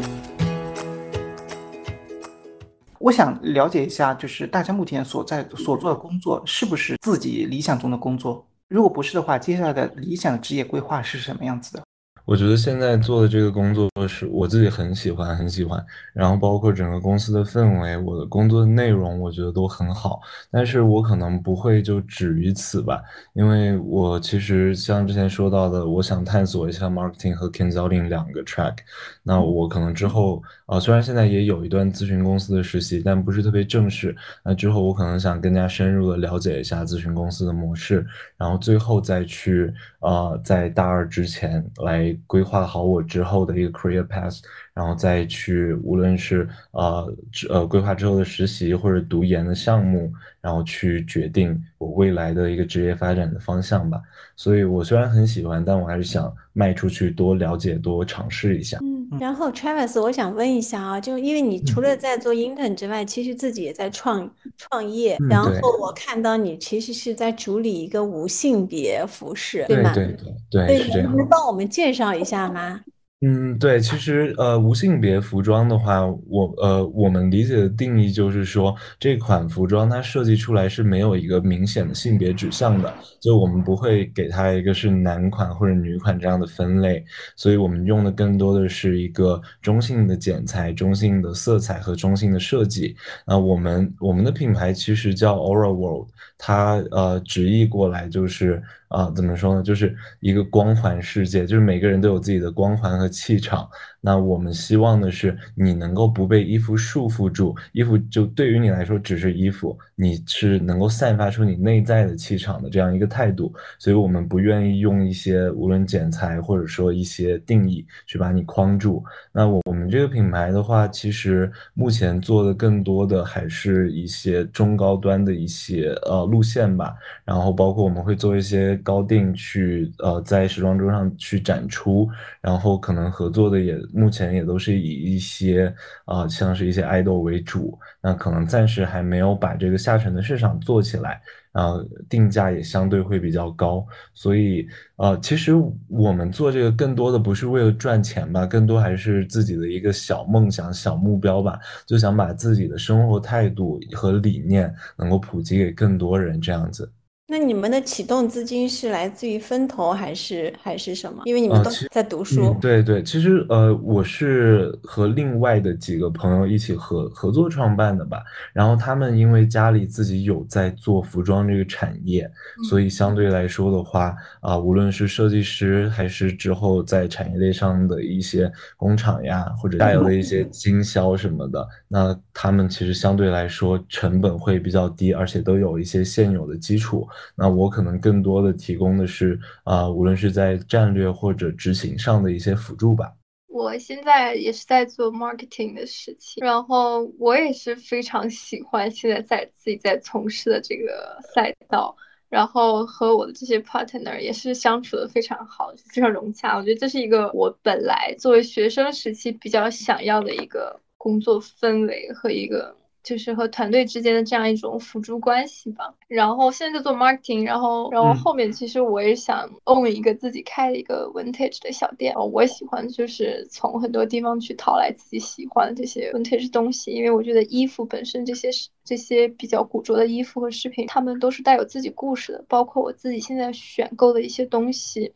Speaker 6: 我想了解一下，就是大家目前所在所做的工作是不是自己理想中的工作？如果不是的话，接下来的理想职业规划是什么样子的？
Speaker 4: 我觉得现在做的这个工作是我自己很喜欢，很喜欢，然后包括整个公司的氛围，我的工作的内容，我觉得都很好。但是我可能不会就止于此吧，因为我其实像之前说到的，我想探索一下 marketing 和 consulting 两个 track。那我可能之后，呃，虽然现在也有一段咨询公司的实习，但不是特别正式。那之后我可能想更加深入的了解一下咨询公司的模式，然后最后再去，呃，在大二之前来规划好我之后的一个 career path，然后再去无论是呃之呃规划之后的实习或者读研的项目，然后去决定我未来的一个职业发展的方向吧。所以我虽然很喜欢，但我还是想迈出去多了解、多尝试一下。
Speaker 5: 嗯，然后 Travis，我想问一下啊，就因为你除了在做 intern 之外，其实自己也在创创业，
Speaker 4: 嗯
Speaker 5: 然后我看到你其实是在主理一个无性别服饰，对吗？
Speaker 4: 对对对对。
Speaker 5: 能帮我们介绍一下吗？
Speaker 4: 嗯，对，其实呃，无性别服装的话，我呃，我们理解的定义就是说，这款服装它设计出来是没有一个明显的性别指向的，就我们不会给它一个是男款或者女款这样的分类，所以我们用的更多的是一个中性的剪裁、中性的色彩和中性的设计。那我们我们的品牌其实叫 Aura World，他呃直译过来就是啊、怎么说呢？就是一个光环世界，就是每个人都有自己的光环和气场。那我们希望的是你能够不被衣服束缚住，衣服就对于你来说只是衣服，你是能够散发出你内在的气场的这样一个态度。所以我们不愿意用一些无论剪裁或者说一些定义去把你框住。那我我们这个品牌的话，其实目前做的更多的还是一些中高端的一些呃路线吧，然后包括我们会做一些高定去呃在时装周上去展出，然后可能合作的也目前也都是以一些啊像是一些爱豆为主，那可能暂时还没有把这个下沉的市场做起来。呃，定价也相对会比较高，所以呃，其实我们做这个更多的不是为了赚钱吧，更多还是自己的一个小梦想、小目标吧，就想把自己的生活态度和理念能够普及给更多人，这样子。
Speaker 5: 那你们的启动资金是来自于分投还是还是什么？因为你们都在读书。
Speaker 4: 对对，其实呃，我是和另外的几个朋友一起合合作创办的吧。然后他们因为家里自己有在做服装这个产业，所以相对来说的话啊，无论是设计师还是之后在产业链上的一些工厂呀，或者带有的一些经销什么的，那他们其实相对来说成本会比较低，而且都有一些现有的基础。那我可能更多的提供的是啊，无论是在战略或者执行上的一些辅助吧。
Speaker 2: 我现在也是在做 marketing 的事情，然后我也是非常喜欢现在在自己在从事的这个赛道，然后和我的这些 partner 也是相处的非常好，非常融洽。我觉得这是一个我本来作为学生时期比较想要的一个工作氛围和一个。就是和团队之间的这样一种辅助关系吧。然后现在在做 marketing，然后然后后面其实我也想 own 一个自己开的一个 vintage 的小店。我喜欢就是从很多地方去淘来自己喜欢的这些 vintage 东西，因为我觉得衣服本身这些这些比较古着的衣服和饰品，它们都是带有自己故事的。包括我自己现在选购的一些东西，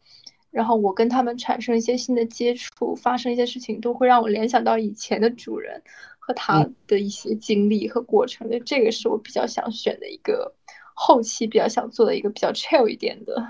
Speaker 2: 然后我跟他们产生一些新的接触，发生一些事情，都会让我联想到以前的主人。和他的一些经历和过程，就这个是我比较想选的一个后期比较想做的一个比较 chill 一点的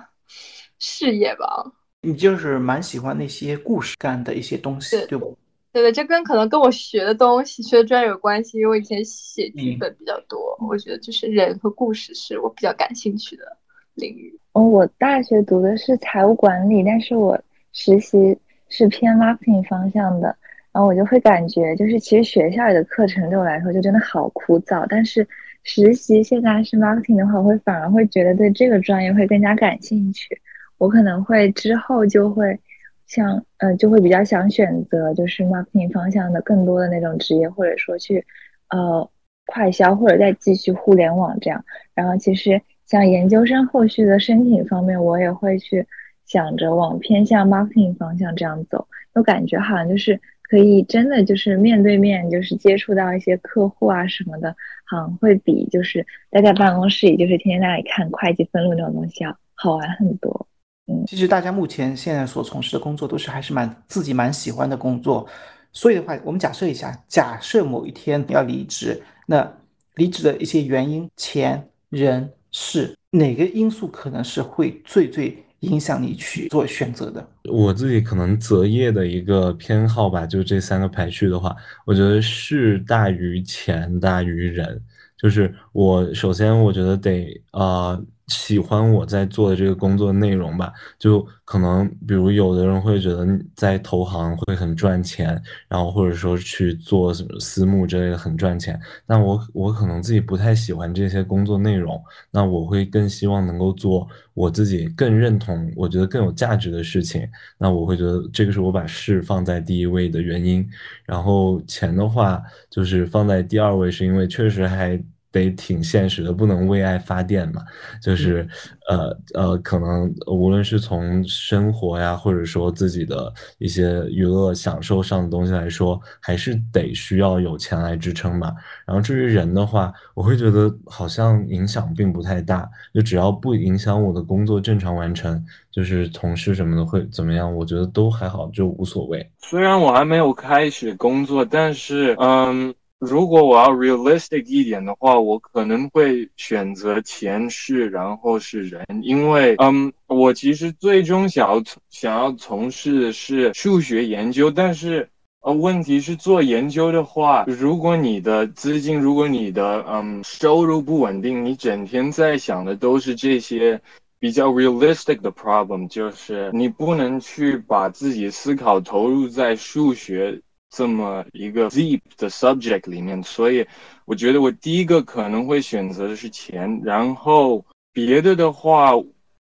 Speaker 2: 事业吧。
Speaker 6: 你就是蛮喜欢那些故事感的一些东西，对不？
Speaker 2: 对对，这跟可能跟我学的东西、学的专业有关系，因为我以前写剧本比较多，我觉得就是人和故事是我比较感兴趣的领域。
Speaker 3: 哦，我大学读的是财务管理，但是我实习是偏 marketing 方向的。然后我就会感觉，就是其实学校里的课程对我来说就真的好枯燥。但是实习现在是 marketing 的话，我会反而会觉得对这个专业会更加感兴趣。我可能会之后就会像，呃，就会比较想选择就是 marketing 方向的更多的那种职业，或者说去呃快销，或者再继续互联网这样。然后其实像研究生后续的申请方面，我也会去想着往偏向 marketing 方向这样走。我感觉好像就是。可以真的就是面对面，就是接触到一些客户啊什么的，好会比就是待在办公室里，就是天天在那里看会计分录那种东西要好玩很多。嗯，
Speaker 6: 其实大家目前现在所从事的工作都是还是蛮自己蛮喜欢的工作，所以的话，我们假设一下，假设某一天要离职，那离职的一些原因，钱、人、事，哪个因素可能是会最最？影响你去做选择的，
Speaker 4: 我自己可能择业的一个偏好吧，就这三个排序的话，我觉得事大于钱大于人，就是我首先我觉得得啊。喜欢我在做的这个工作内容吧，就可能比如有的人会觉得在投行会很赚钱，然后或者说去做什么私募之类的很赚钱，那我我可能自己不太喜欢这些工作内容，那我会更希望能够做我自己更认同、我觉得更有价值的事情，那我会觉得这个是我把事放在第一位的原因，然后钱的话就是放在第二位，是因为确实还。得挺现实的，不能为爱发电嘛，就是，呃呃，可能无论是从生活呀，或者说自己的一些娱乐享受上的东西来说，还是得需要有钱来支撑吧。然后至于人的话，我会觉得好像影响并不太大，就只要不影响我的工作正常完成，就是同事什么的会怎么样，我觉得都还好，就无所谓。
Speaker 1: 虽然我还没有开始工作，但是，嗯。如果我要 realistic 一点的话，我可能会选择前世，然后是人，因为，嗯，我其实最终想要想要从事的是数学研究，但是呃，问题是做研究的话，如果你的资金，如果你的嗯收入不稳定，你整天在想的都是这些比较 realistic 的 problem，就是你不能去把自己思考投入在数学这么一个 deep 的 subject 里面。所以，我觉得我第一个可能会选择的是钱，然后别的的话，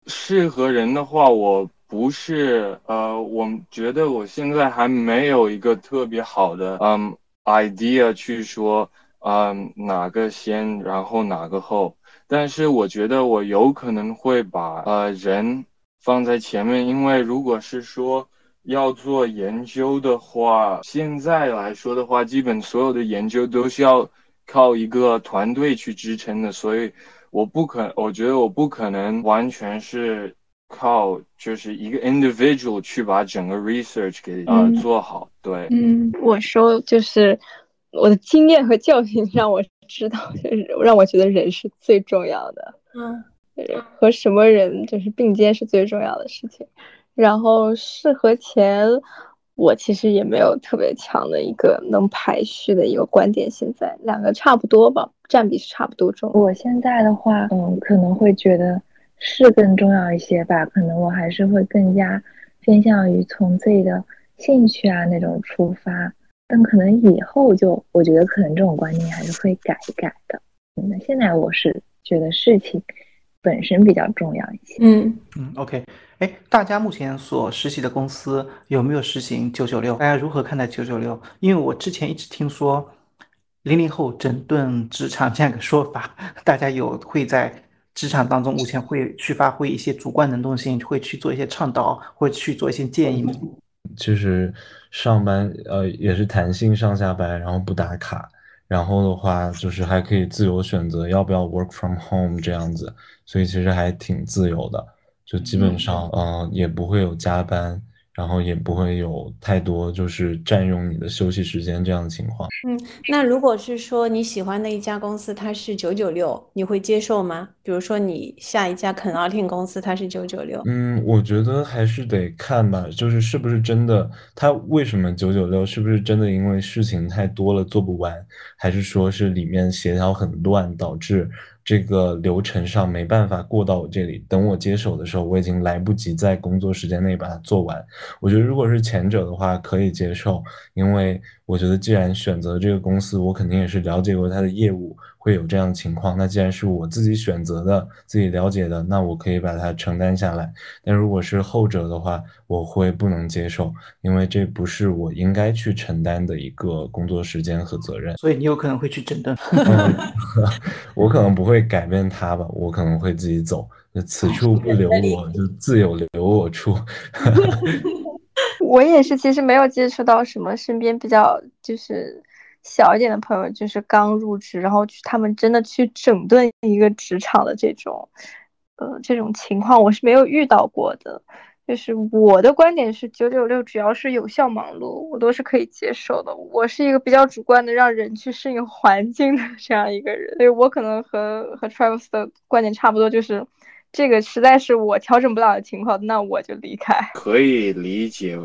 Speaker 1: 适合人的话，我。不是，呃，我觉得我现在还没有一个特别好的，嗯，idea 去说，嗯，哪个先，然后哪个后。但是我觉得我有可能会把，呃，人放在前面，因为如果是说要做研究的话，现在来说的话，基本所有的研究都是要靠一个团队去支撑的，所以我不可，我觉得我不可能完全是。靠，就是一个 individual 去把整个 research 给呃做好。对，
Speaker 2: 嗯，我说就是我的经验和教训让我知道，就是让我觉得人是最重要的。
Speaker 5: 嗯，
Speaker 2: 和什么人就是并肩是最重要的事情。然后适合钱，我其实也没有特别强的一个能排序的一个观点。现在两个差不多吧，占比是差不多重。
Speaker 3: 我现在的话，嗯，可能会觉得。是更重要一些吧，可能我还是会更加偏向于从自己的兴趣啊那种出发，但可能以后就我觉得可能这种观念还是会改一改的。那现在我是觉得事情本身比较重要一些。
Speaker 5: 嗯
Speaker 6: 嗯，OK，哎，大家目前所实习的公司有没有实行九九六？大家如何看待九九六？因为我之前一直听说零零后整顿职场这样一个说法，大家有会在。职场当中，目前会去发挥一些主观能动性，会去做一些倡导，或去做一些建议吗？
Speaker 4: 其实上班呃也是弹性上下班，然后不打卡，然后的话就是还可以自由选择要不要 work from home 这样子，所以其实还挺自由的，就基本上嗯也不会有加班。然后也不会有太多就是占用你的休息时间这样的情况。
Speaker 5: 嗯，那如果是说你喜欢的一家公司，它是九九六，你会接受吗？比如说你下一家肯奥汀公司，它是九九六。
Speaker 4: 嗯，我觉得还是得看吧，就是是不是真的，它为什么九九六？是不是真的因为事情太多了做不完，还是说是里面协调很乱导致？这个流程上没办法过到我这里，等我接手的时候，我已经来不及在工作时间内把它做完。我觉得如果是前者的话，可以接受，因为我觉得既然选择这个公司，我肯定也是了解过它的业务。会有这样的情况，那既然是我自己选择的、自己了解的，那我可以把它承担下来。但如果是后者的话，我会不能接受，因为这不是我应该去承担的一个工作时间和责任。
Speaker 6: 所以你有可能会去整顿，*laughs*
Speaker 4: 我可能不会改变他吧，我可能会自己走。此处不留我，就自有留我处。*laughs* *laughs*
Speaker 2: 我也是，其实没有接触到什么身边比较就是。小一点的朋友就是刚入职，然后去他们真的去整顿一个职场的这种，呃，这种情况我是没有遇到过的。就是我的观点是，九九六只要是有效忙碌，我都是可以接受的。我是一个比较主观的，让人去适应环境的这样一个人，所以我可能和和 Travis 的观点差不多，就是这个实在是我调整不了的情况，那我就离开。
Speaker 1: 可以理解。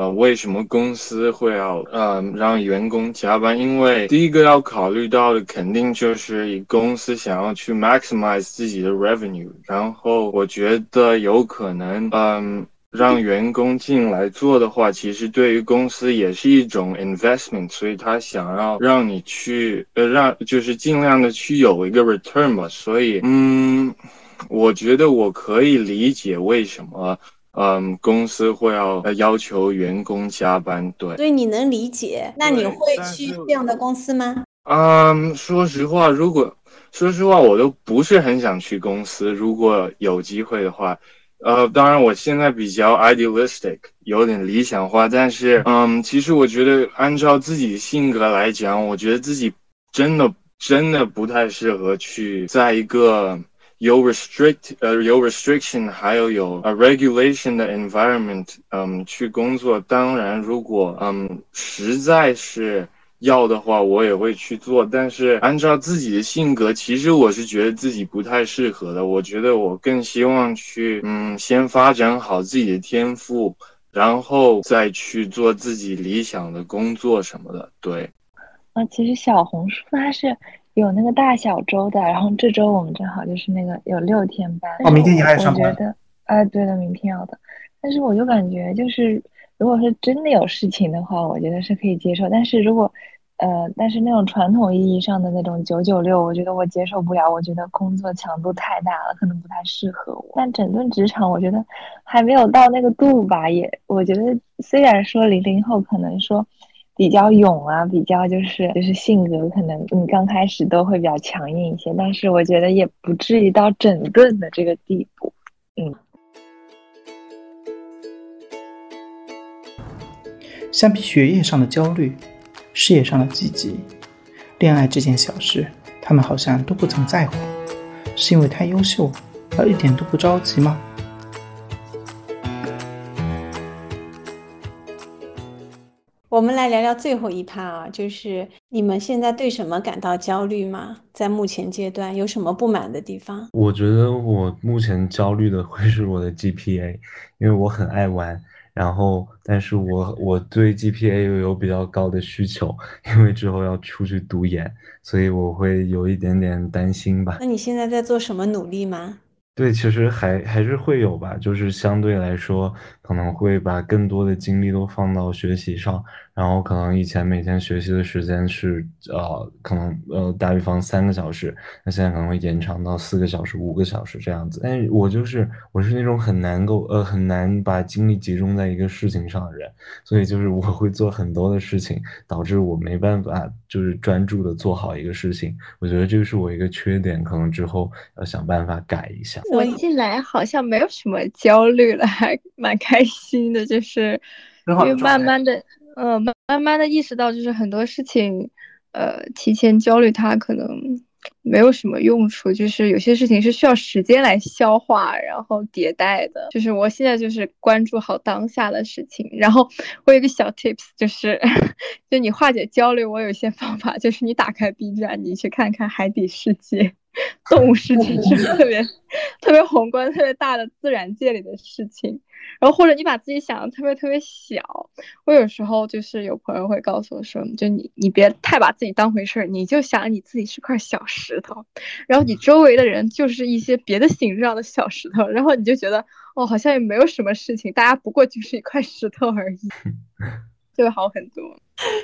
Speaker 1: 呃，为什么公司会要呃让员工加班？因为第一个要考虑到的肯定就是公司想要去 maximize 自己的 revenue，然后我觉得有可能，嗯，让员工进来做的话，其实对于公司也是一种 investment，所以他想要让你去呃让就是尽量的去有一个 return 吧。所以，嗯，我觉得我可以理解为什么。嗯，公司会要要求员工加班，对，
Speaker 5: 所以你能理解？那你会去这样的公司吗？
Speaker 1: 嗯，说实话，如果说实话，我都不是很想去公司。如果有机会的话，呃，当然我现在比较 idealistic，有点理想化，但是，嗯，其实我觉得按照自己的性格来讲，我觉得自己真的真的不太适合去在一个。有 restrict 呃有 restriction，还有有 a regulation 的 environment，嗯，去工作。当然，如果嗯实在是要的话，我也会去做。但是按照自己的性格，其实我是觉得自己不太适合的。我觉得我更希望去嗯先发展好自己的天赋，然后再去做自己理想的工作什么的。对，
Speaker 3: 啊，其实小红书它是有那个大小周的，然后这周我们正好就是那个有六天班。
Speaker 6: 哦，明天你还要上班？
Speaker 3: 我觉得，哎，对的，明天要的。但是我就感觉就是，如果是真的有事情的话，我觉得是可以接受。但是如果呃，但是那种传统意义上的那种九九六，我觉得我接受不了。我觉得工作强度太大了，可能不太适合我。但整顿职场，我觉得还没有到那个度吧。也，我觉得虽然说零零后可能说比较勇啊，比较就是就是性格可能你刚开始都会比较强硬一些，但是我觉得也不至于到整顿的这个地步。嗯。
Speaker 6: 相比学业上的焦虑。事业上的积极，恋爱这件小事，他们好像都不曾在乎，是因为太优秀而一点都不着急吗？
Speaker 5: 我们来聊聊最后一趴啊，就是你们现在对什么感到焦虑吗？在目前阶段有什么不满的地方？
Speaker 4: 我觉得我目前焦虑的会是我的 GPA，因为我很爱玩。然后，但是我我对 GPA 又有比较高的需求，因为之后要出去读研，所以我会有一点点担心吧。
Speaker 5: 那你现在在做什么努力吗？
Speaker 4: 对，其实还还是会有吧，就是相对来说，可能会把更多的精力都放到学习上。然后可能以前每天学习的时间是呃，可能呃打比方三个小时，那现在可能会延长到四个小时、五个小时这样子。但是我就是我是那种很难够呃很难把精力集中在一个事情上的人，所以就是我会做很多的事情，导致我没办法就是专注的做好一个事情。我觉得这个是我一个缺点，可能之后要想办法改一下。
Speaker 2: 我进来好像没有什么焦虑了，还蛮开心的，就是因为慢慢的。呃，慢慢的意识到，就是很多事情，呃，提前焦虑它可能没有什么用处，就是有些事情是需要时间来消化，然后迭代的。就是我现在就是关注好当下的事情，然后我有个小 tips，就是，*laughs* 就你化解焦虑，我有一些方法，就是你打开 B 站，你去看看海底世界。动物世界是特别特别宏观、特别大的自然界里的事情，然后或者你把自己想的特别特别小。我有时候就是有朋友会告诉我说，就你你别太把自己当回事儿，你就想你自己是块小石头，然后你周围的人就是一些别的形状的小石头，然后你就觉得哦，好像也没有什么事情，大家不过就是一块石头而已，*laughs* 就会好很多。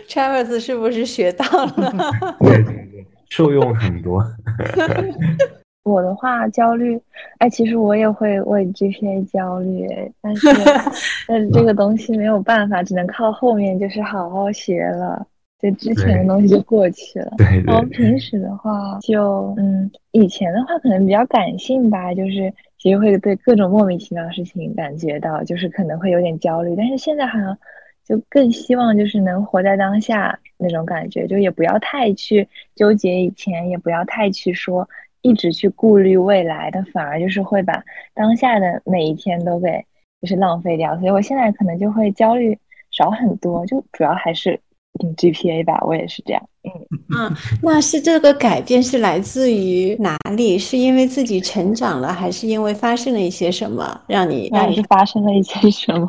Speaker 5: Travis 是不是学到了？
Speaker 4: 对对对。受用很多。*laughs*
Speaker 3: 我的话焦虑，哎，其实我也会为 GPA 焦虑，但是 *laughs* 但是这个东西没有办法，只能靠后面就是好好学了，就之前的东西就过去了。
Speaker 4: 对。
Speaker 3: 然后平时的话，就嗯，以前的话可能比较感性吧，就是其实会对各种莫名其妙的事情感觉到，就是可能会有点焦虑，但是现在好像就更希望就是能活在当下。那种感觉，就也不要太去纠结以前，也不要太去说一直去顾虑未来的，反而就是会把当下的每一天都给就是浪费掉。所以我现在可能就会焦虑少很多，就主要还是 GPA 吧，我也是这样。嗯
Speaker 5: 嗯，那是这个改变是来自于哪里？是因为自己成长了，还是因为发生了一些什么让你？
Speaker 3: 那是发生了一些什么？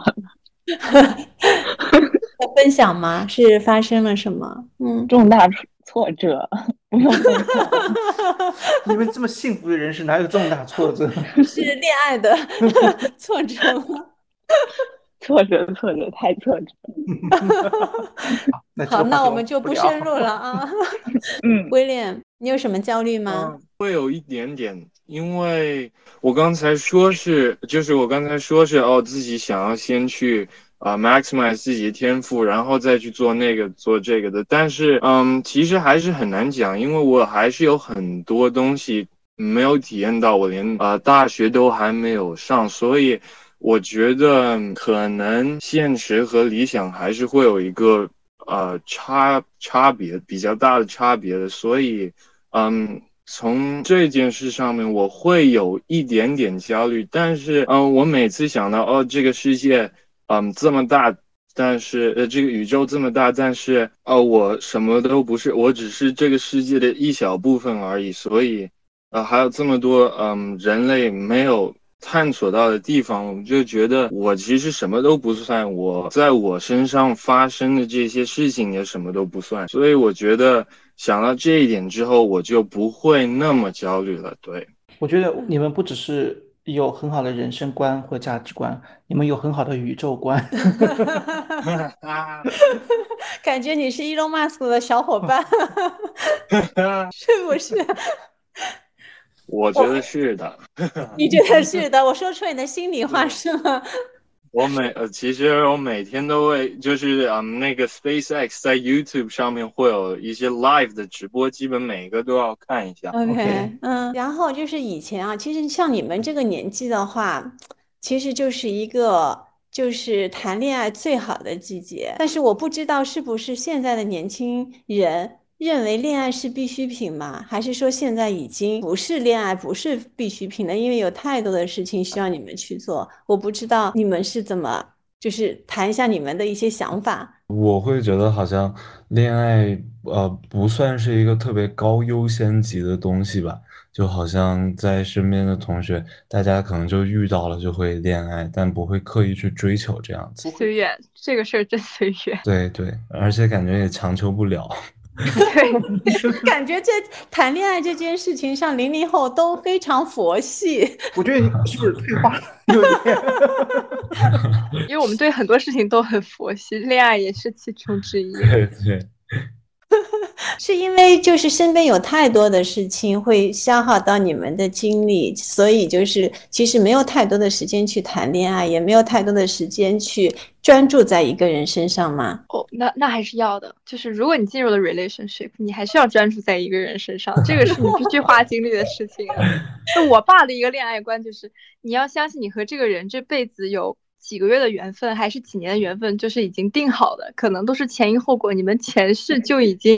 Speaker 3: *laughs* *laughs*
Speaker 5: 要分享吗？是发生了什么？
Speaker 3: 嗯，重大挫折。*laughs* *laughs*
Speaker 6: 你们这么幸福的人生哪有这么大挫折？
Speaker 5: 是恋爱的 *laughs* 挫折吗？
Speaker 3: 挫折，挫折，太挫折。
Speaker 5: 好，那我们就不深入了啊。嗯，威廉，你有什么焦虑吗？
Speaker 1: 会有一点点，因为我刚才说是，就是我刚才说是哦，自己想要先去。啊，maximize 自己的天赋，然后再去做那个做这个的。但是，嗯，其实还是很难讲，因为我还是有很多东西没有体验到，我连啊大学都还没有上，所以我觉得可能现实和理想还是会有一个呃差差别比较大的差别的。所以，嗯，从这件事上面我会有一点点焦虑，但是，嗯，我每次想到哦这个世界。嗯，这么大，但是呃，这个宇宙这么大，但是哦，我什么都不是，我只是这个世界的一小部分而已。所以，呃，还有这么多嗯，人类没有探索到的地方，我就觉得我其实什么都不算，我在我身上发生的这些事情也什么都不算，所以我觉得想到这一点之后，我就不会那么焦虑了。对，
Speaker 6: 我觉得你们不只是有很好的人生观或价值观，你们有很好的宇宙观。*laughs*
Speaker 5: 感觉你是 Elon Musk 的小伙伴，*laughs* 是不是？
Speaker 1: 我觉得是的。
Speaker 5: 你觉得是的？我说出你的心里话是吗？
Speaker 1: 我每呃，其实我每天都会，就是嗯，那个 SpaceX 在 YouTube 上面会有一些 live 的直播，基本每个都要看一下。
Speaker 5: OK，嗯，然后就是以前啊，其实像你们这个年纪的话，其实就是一个就是谈恋爱最好的季节。但是我不知道是不是现在的年轻人。认为恋爱是必需品吗？还是说现在已经不是恋爱不是必需品了？因为有太多的事情需要你们去做，我不知道你们是怎么，就是谈一下你们的一些想法。
Speaker 4: 我会觉得好像恋爱呃不算是一个特别高优先级的东西吧，就好像在身边的同学，大家可能就遇到了就会恋爱，但不会刻意去追求这样子。
Speaker 2: 随缘，这个事儿真随缘。*laughs*
Speaker 4: 对对，而且感觉也强求不了。*laughs*
Speaker 5: 对，*laughs* 感觉这谈恋爱这件事情上，零零后都非常佛系。
Speaker 6: 我觉得你是不是退化了？*laughs*
Speaker 2: 因为我们对很多事情都很佛系，恋爱也是其中之一。
Speaker 4: 对对。
Speaker 5: 是因为就是身边有太多的事情会消耗到你们的精力，所以就是其实没有太多的时间去谈恋爱，也没有太多的时间去专注在一个人身上吗？
Speaker 2: 哦，那那还是要的。就是如果你进入了 relationship，你还是要专注在一个人身上，这个是你必须花精力的事情。*laughs* 就我爸的一个恋爱观就是，你要相信你和这个人这辈子有。几个月的缘分还是几年的缘分，就是已经定好的，可能都是前因后果，你们前世就已经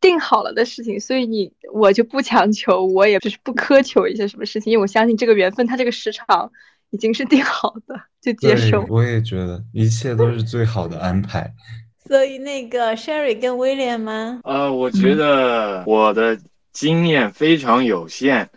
Speaker 2: 定好了的事情，所以你我就不强求，我也就是不苛求一些什么事情，因为我相信这个缘分它这个时长已经是定好的，就接受。
Speaker 4: 我也觉得一切都是最好的安排。*laughs*
Speaker 5: 所以那个 Sherry 跟 William 吗？
Speaker 1: 呃，我觉得我的经验非常有限，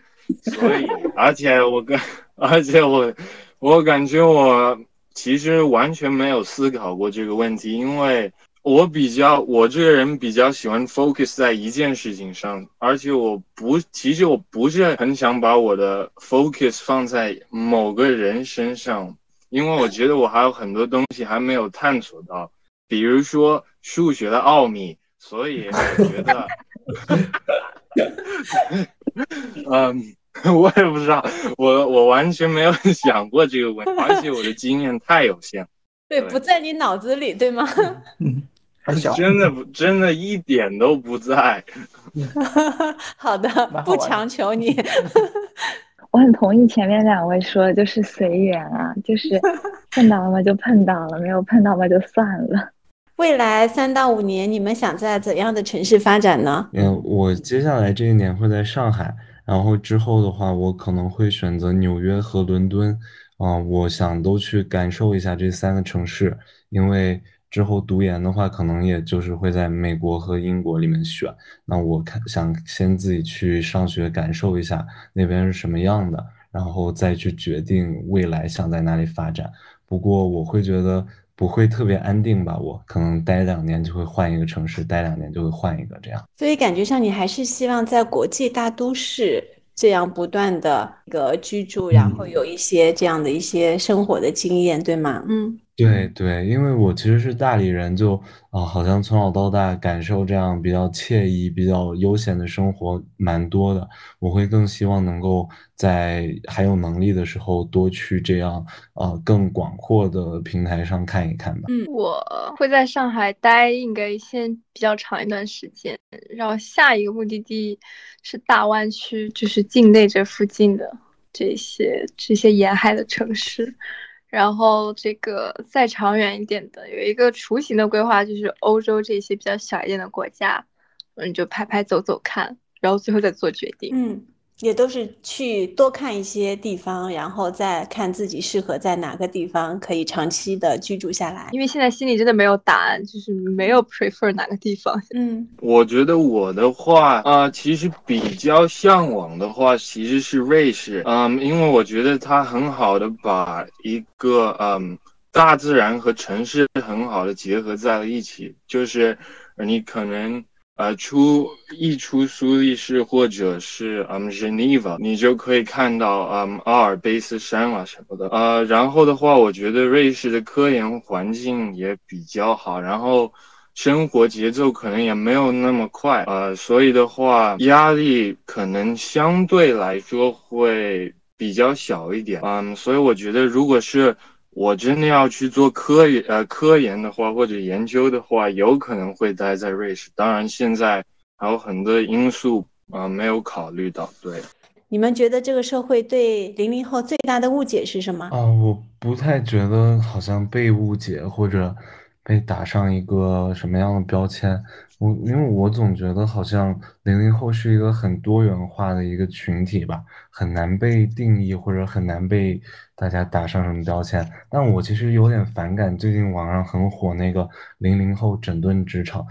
Speaker 1: 所以 *laughs* 而且我跟而且我。我感觉我其实完全没有思考过这个问题，因为我比较我这个人比较喜欢 focus 在一件事情上，而且我不，其实我不是很想把我的 focus 放在某个人身上，因为我觉得我还有很多东西还没有探索到，比如说数学的奥秘，所以我觉得，*laughs* 嗯。*laughs* 我也不知道，我我完全没有 *laughs* 想过这个问题，而且我的经验太有限。
Speaker 5: 对，不在你脑子里，对吗？
Speaker 6: 嗯，*laughs*
Speaker 1: 真的不，真的一点都不在。
Speaker 5: 好的，不强求你。
Speaker 3: 我很同意前面两位说，就是随缘啊，就是碰到了嘛就碰到了，没有碰到嘛就算了。
Speaker 5: 未来三到五年，你们想在怎样的城市发展呢？
Speaker 4: 嗯，我接下来这一年会在上海。然后之后的话，我可能会选择纽约和伦敦，啊，我想都去感受一下这三个城市，因为之后读研的话，可能也就是会在美国和英国里面选。那我看想先自己去上学感受一下那边是什么样的，然后再去决定未来想在哪里发展。不过我会觉得。不会特别安定吧？我可能待两年就会换一个城市，待两年就会换一个这样。
Speaker 5: 所以感觉上你还是希望在国际大都市这样不断的一个居住，然后有一些这样的一些生活的经验，对吗？嗯。
Speaker 4: 对对，因为我其实是大理人，就啊，好像从小到大感受这样比较惬意、比较悠闲的生活蛮多的。我会更希望能够在还有能力的时候多去这样啊更广阔的平台上看一看吧。
Speaker 2: 嗯，我会在上海待应该先比较长一段时间，然后下一个目的地是大湾区，就是境内这附近的这些这些沿海的城市。然后这个再长远一点的，有一个雏形的规划，就是欧洲这些比较小一点的国家，嗯，就拍拍走走看，然后最后再做决定。
Speaker 5: 嗯，也都是去多看一些地方，然后再看自己适合在哪个地方可以长期的居住下来。
Speaker 2: 因为现在心里真的没有答案，就是没有 prefer 哪个地方。
Speaker 5: 嗯，
Speaker 1: 我觉得我的话啊、其实比较向往的话，其实是瑞士。嗯，因为我觉得它很好的把一个嗯大自然和城市很好的结合在了一起，就是呃你可能。呃，出一出苏黎世或者是嗯 Geneva，你就可以看到嗯阿尔卑斯山啊什么的。呃，然后的话，我觉得瑞士的科研环境也比较好，然后生活节奏可能也没有那么快，呃，所以的话压力可能相对来说会比较小一点。嗯，所以我觉得如果是我真的要去做科研呃科研的话，或者研究的话，有可能会待在瑞士。当然，现在还有很多因素啊、呃没有考虑到。对，
Speaker 5: 你们觉得这个社会对零零后最大的误解是什么？
Speaker 4: 啊，我不太觉得好像被误解或者被打上一个什么样的标签。我因为我总觉得好像零零后是一个很多元化的一个群体吧，很难被定义或者很难被大家打上什么标签。但我其实有点反感最近网上很火那个零零后整顿职场，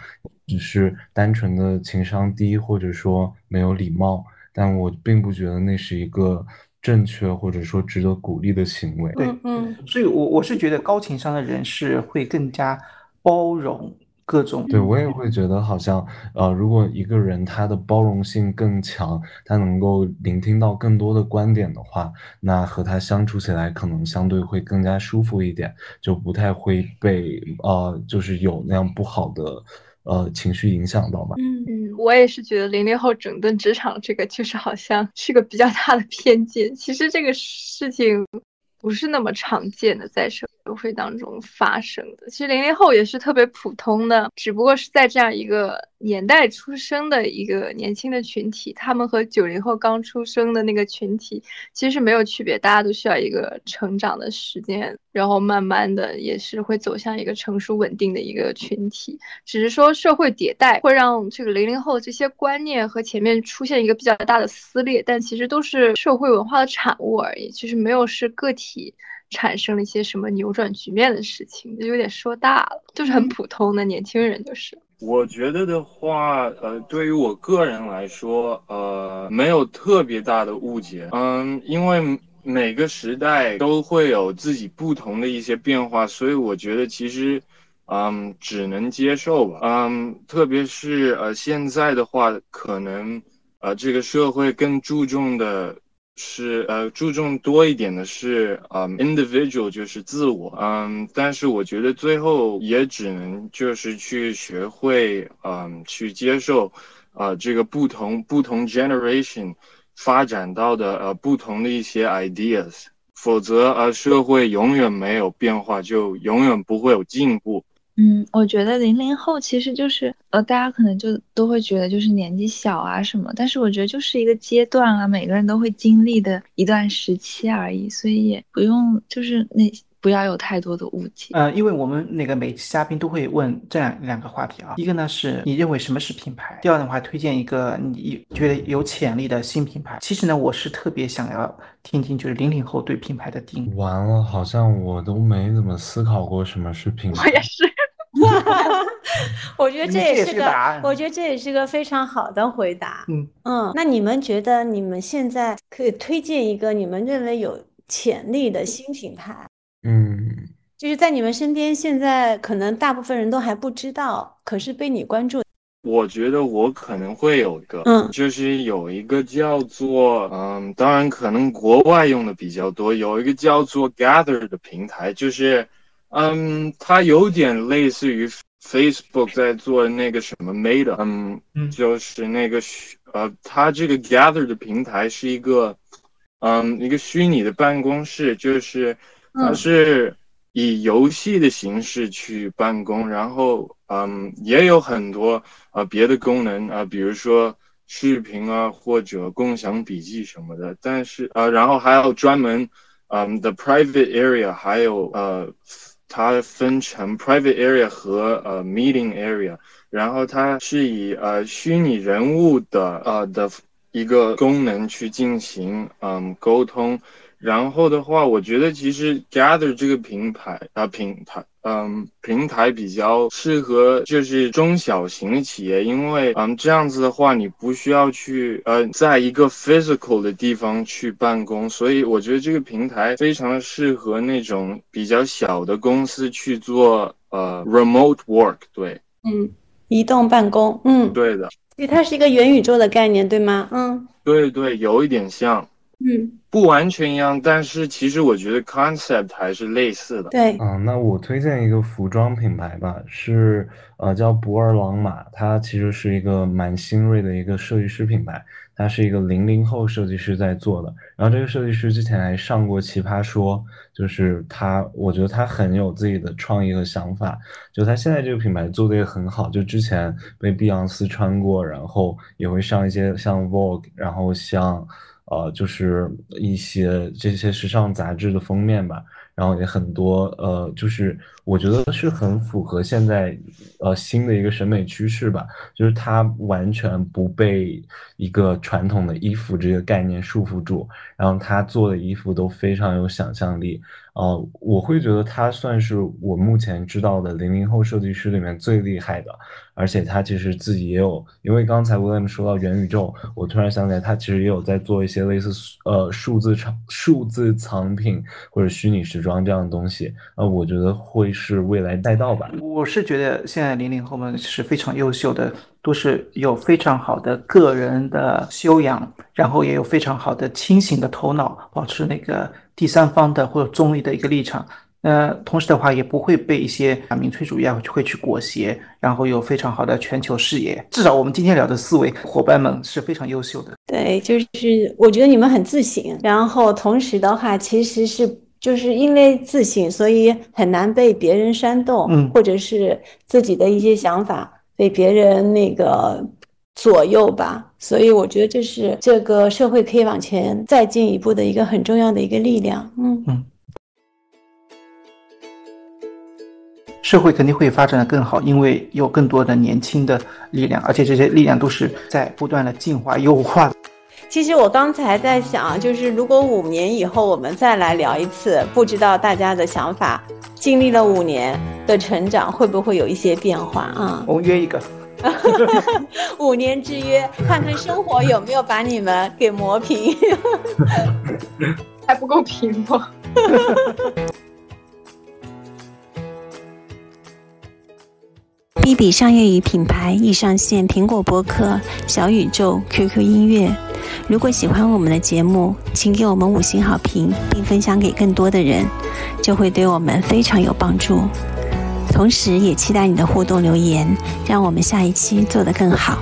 Speaker 4: 只是单纯的情商低或者说没有礼貌。但我并不觉得那是一个正确或者说值得鼓励的行为。
Speaker 6: 对
Speaker 5: 嗯嗯
Speaker 6: 所以我我是觉得高情商的人是会更加包容各种。
Speaker 4: 对，我也会觉得好像，呃，如果一个人他的包容性更强，他能够聆听到更多的观点的话，那和他相处起来可能相对会更加舒服一点，就不太会被呃，就是有那样不好的呃情绪影响到吧。
Speaker 5: 嗯
Speaker 2: 嗯，我也是觉得零零后整顿职场这个确实好像是个比较大的偏见。其实这个事情不是那么常见的，在社会当中发生的。其实零零后也是特别普通的，只不过是在这样一个年代出生的一个年轻的群体，他们和九零后刚出生的那个群体其实是没有区别，大家都需要一个成长的时间，然后慢慢的也是会走向一个成熟稳定的一个群体。只是说社会迭代会让这个零零后这些观念和前面出现一个比较大的撕裂，但其实都是社会文化的产物而已，其实没有是个体产生了一些什么扭转局面的事情，就有点说大了，就是很普通的年轻人，就是。
Speaker 1: 我觉得的话，呃，对于我个人来说，呃，没有特别大的误解。嗯，因为每个时代都会有自己不同的一些变化，所以我觉得其实，嗯，只能接受吧。嗯，特别是呃现在的话，可能呃这个社会更注重的是呃注重多一点的是嗯 individual 就是自我嗯，但是我觉得最后也只能就是去学会嗯去接受呃这个不同不同 generation 发展到的呃不同的一些 ideas，否则呃社会永远没有变化，就永远不会有进步。
Speaker 3: 嗯，我觉得零零后其实就是呃，大家可能就都会觉得就是年纪小啊什么，但是我觉得就是一个阶段啊，每个人都会经历的一段时期而已，所以也不用就是那不要有太多的误解。
Speaker 6: 呃，因为我们那个每期嘉宾都会问这样两个话题啊，一个呢是你认为什么是品牌，第二的话推荐一个你觉得有潜力的新品牌。其实呢，我是特别想要听听就是零零后对品牌的定义。
Speaker 4: 完了，好像我都没怎么思考过什么是品牌。
Speaker 2: 我也是。*laughs*
Speaker 5: 我觉得这
Speaker 6: 也
Speaker 5: 也是个我觉得这也是个非常好的回答。
Speaker 6: 嗯
Speaker 5: 嗯，那你们觉得你们现在可以推荐一个你们认为有潜力的新品牌？
Speaker 4: 嗯，
Speaker 5: 就是在你们身边，现在可能大部分人都还不知道，可是被你关注。
Speaker 1: 我觉得我可能会有一个，
Speaker 5: 嗯。
Speaker 1: 就是有一个叫做，嗯，当然可能国外用的比较多，有一个叫做 Gather 的平台，就是，嗯，它有点类似于 Facebook 在做那个什么 Meta，嗯，
Speaker 6: 嗯。
Speaker 1: 就是那个虚，呃，它这个 Gather 的平台是一个，嗯，一个虚拟的办公室，就是它
Speaker 5: 嗯。
Speaker 1: 是以游戏的形式去办公，然后嗯，也有很多呃别的功能啊、呃比如说视频啊或者共享笔记什么的，但是呃，然后还有专门嗯的 private area，还有呃它分成 private area 和呃 meeting area，然后它是以呃虚拟人物的呃的一个功能去进行嗯沟通。然后的话，我觉得其实 Gather 这个平台啊平台。嗯，平台比较适合就是中小型企业，因为嗯这样子的话，你不需要去呃在一个 physical 的地方去办公，所以我觉得这个平台非常适合那种比较小的公司去做呃 remote work。对，
Speaker 5: 嗯，移动办公，嗯，
Speaker 1: 对的，
Speaker 5: 其实它是一个元宇宙的概念，对吗？嗯，
Speaker 1: 对对，有一点像。
Speaker 5: 嗯，
Speaker 1: 不完全一样，但是其实我觉得 concept 还是类似的。
Speaker 5: 对，
Speaker 4: 嗯，那我推荐一个服装品牌吧，是呃叫博尔朗玛，它其实是一个蛮新锐的一个设计师品牌，它是一个零零后设计师在做的。然后这个设计师之前还上过奇葩说，就是他，我觉得他很有自己的创意和想法。就他现在这个品牌做的也很好，就之前被碧昂斯穿过，然后也会上一些像 Vogue，然后像。呃，就是一些这些时尚杂志的封面吧，然后也很多，呃，就是我觉得是很符合现在，呃，新的一个审美趋势吧，就是它完全不被一个传统的衣服这个概念束缚住，然后他做的衣服都非常有想象力。呃，我会觉得他算是我目前知道的零零后设计师里面最厉害的，而且他其实自己也有，因为刚才 William 说到元宇宙，我突然想起来，他其实也有在做一些类似呃数字藏数字藏品或者虚拟时装这样的东西，呃，我觉得会是未来带道吧。
Speaker 6: 我是觉得现在零零后们是非常优秀的，都是有非常好的个人的修养，然后也有非常好的清醒的头脑，保持那个。第三方的或者中立的一个立场，呃，同时的话也不会被一些啊民粹主义啊会去裹挟，然后有非常好的全球视野。至少我们今天聊的四位伙伴们是非常优秀的。
Speaker 5: 对，就是我觉得你们很自省，然后同时的话，其实是就是因为自信，所以很难被别人煽动，
Speaker 6: 嗯，
Speaker 5: 或者是自己的一些想法被别人那个。左右吧，所以我觉得这是这个社会可以往前再进一步的一个很重要的一个力量。嗯
Speaker 6: 嗯，社会肯定会发展的更好，因为有更多的年轻的力量，而且这些力量都是在不断的进化优化。
Speaker 5: 其实我刚才在想，就是如果五年以后我们再来聊一次，不知道大家的想法，经历了五年的成长，会不会有一些变化啊？
Speaker 6: 我们约一个。*laughs*
Speaker 5: 五年之约，看看生活有没有把你们给磨平，*laughs*
Speaker 2: 还不够平吗
Speaker 5: B B 上业与品牌已上线苹果播客、小宇宙、QQ 音乐。如果喜欢我们的节目，请给我们五星好评，并分享给更多的人，就会对我们非常有帮助。同时，也期待你的互动留言，让我们下一期做得更好。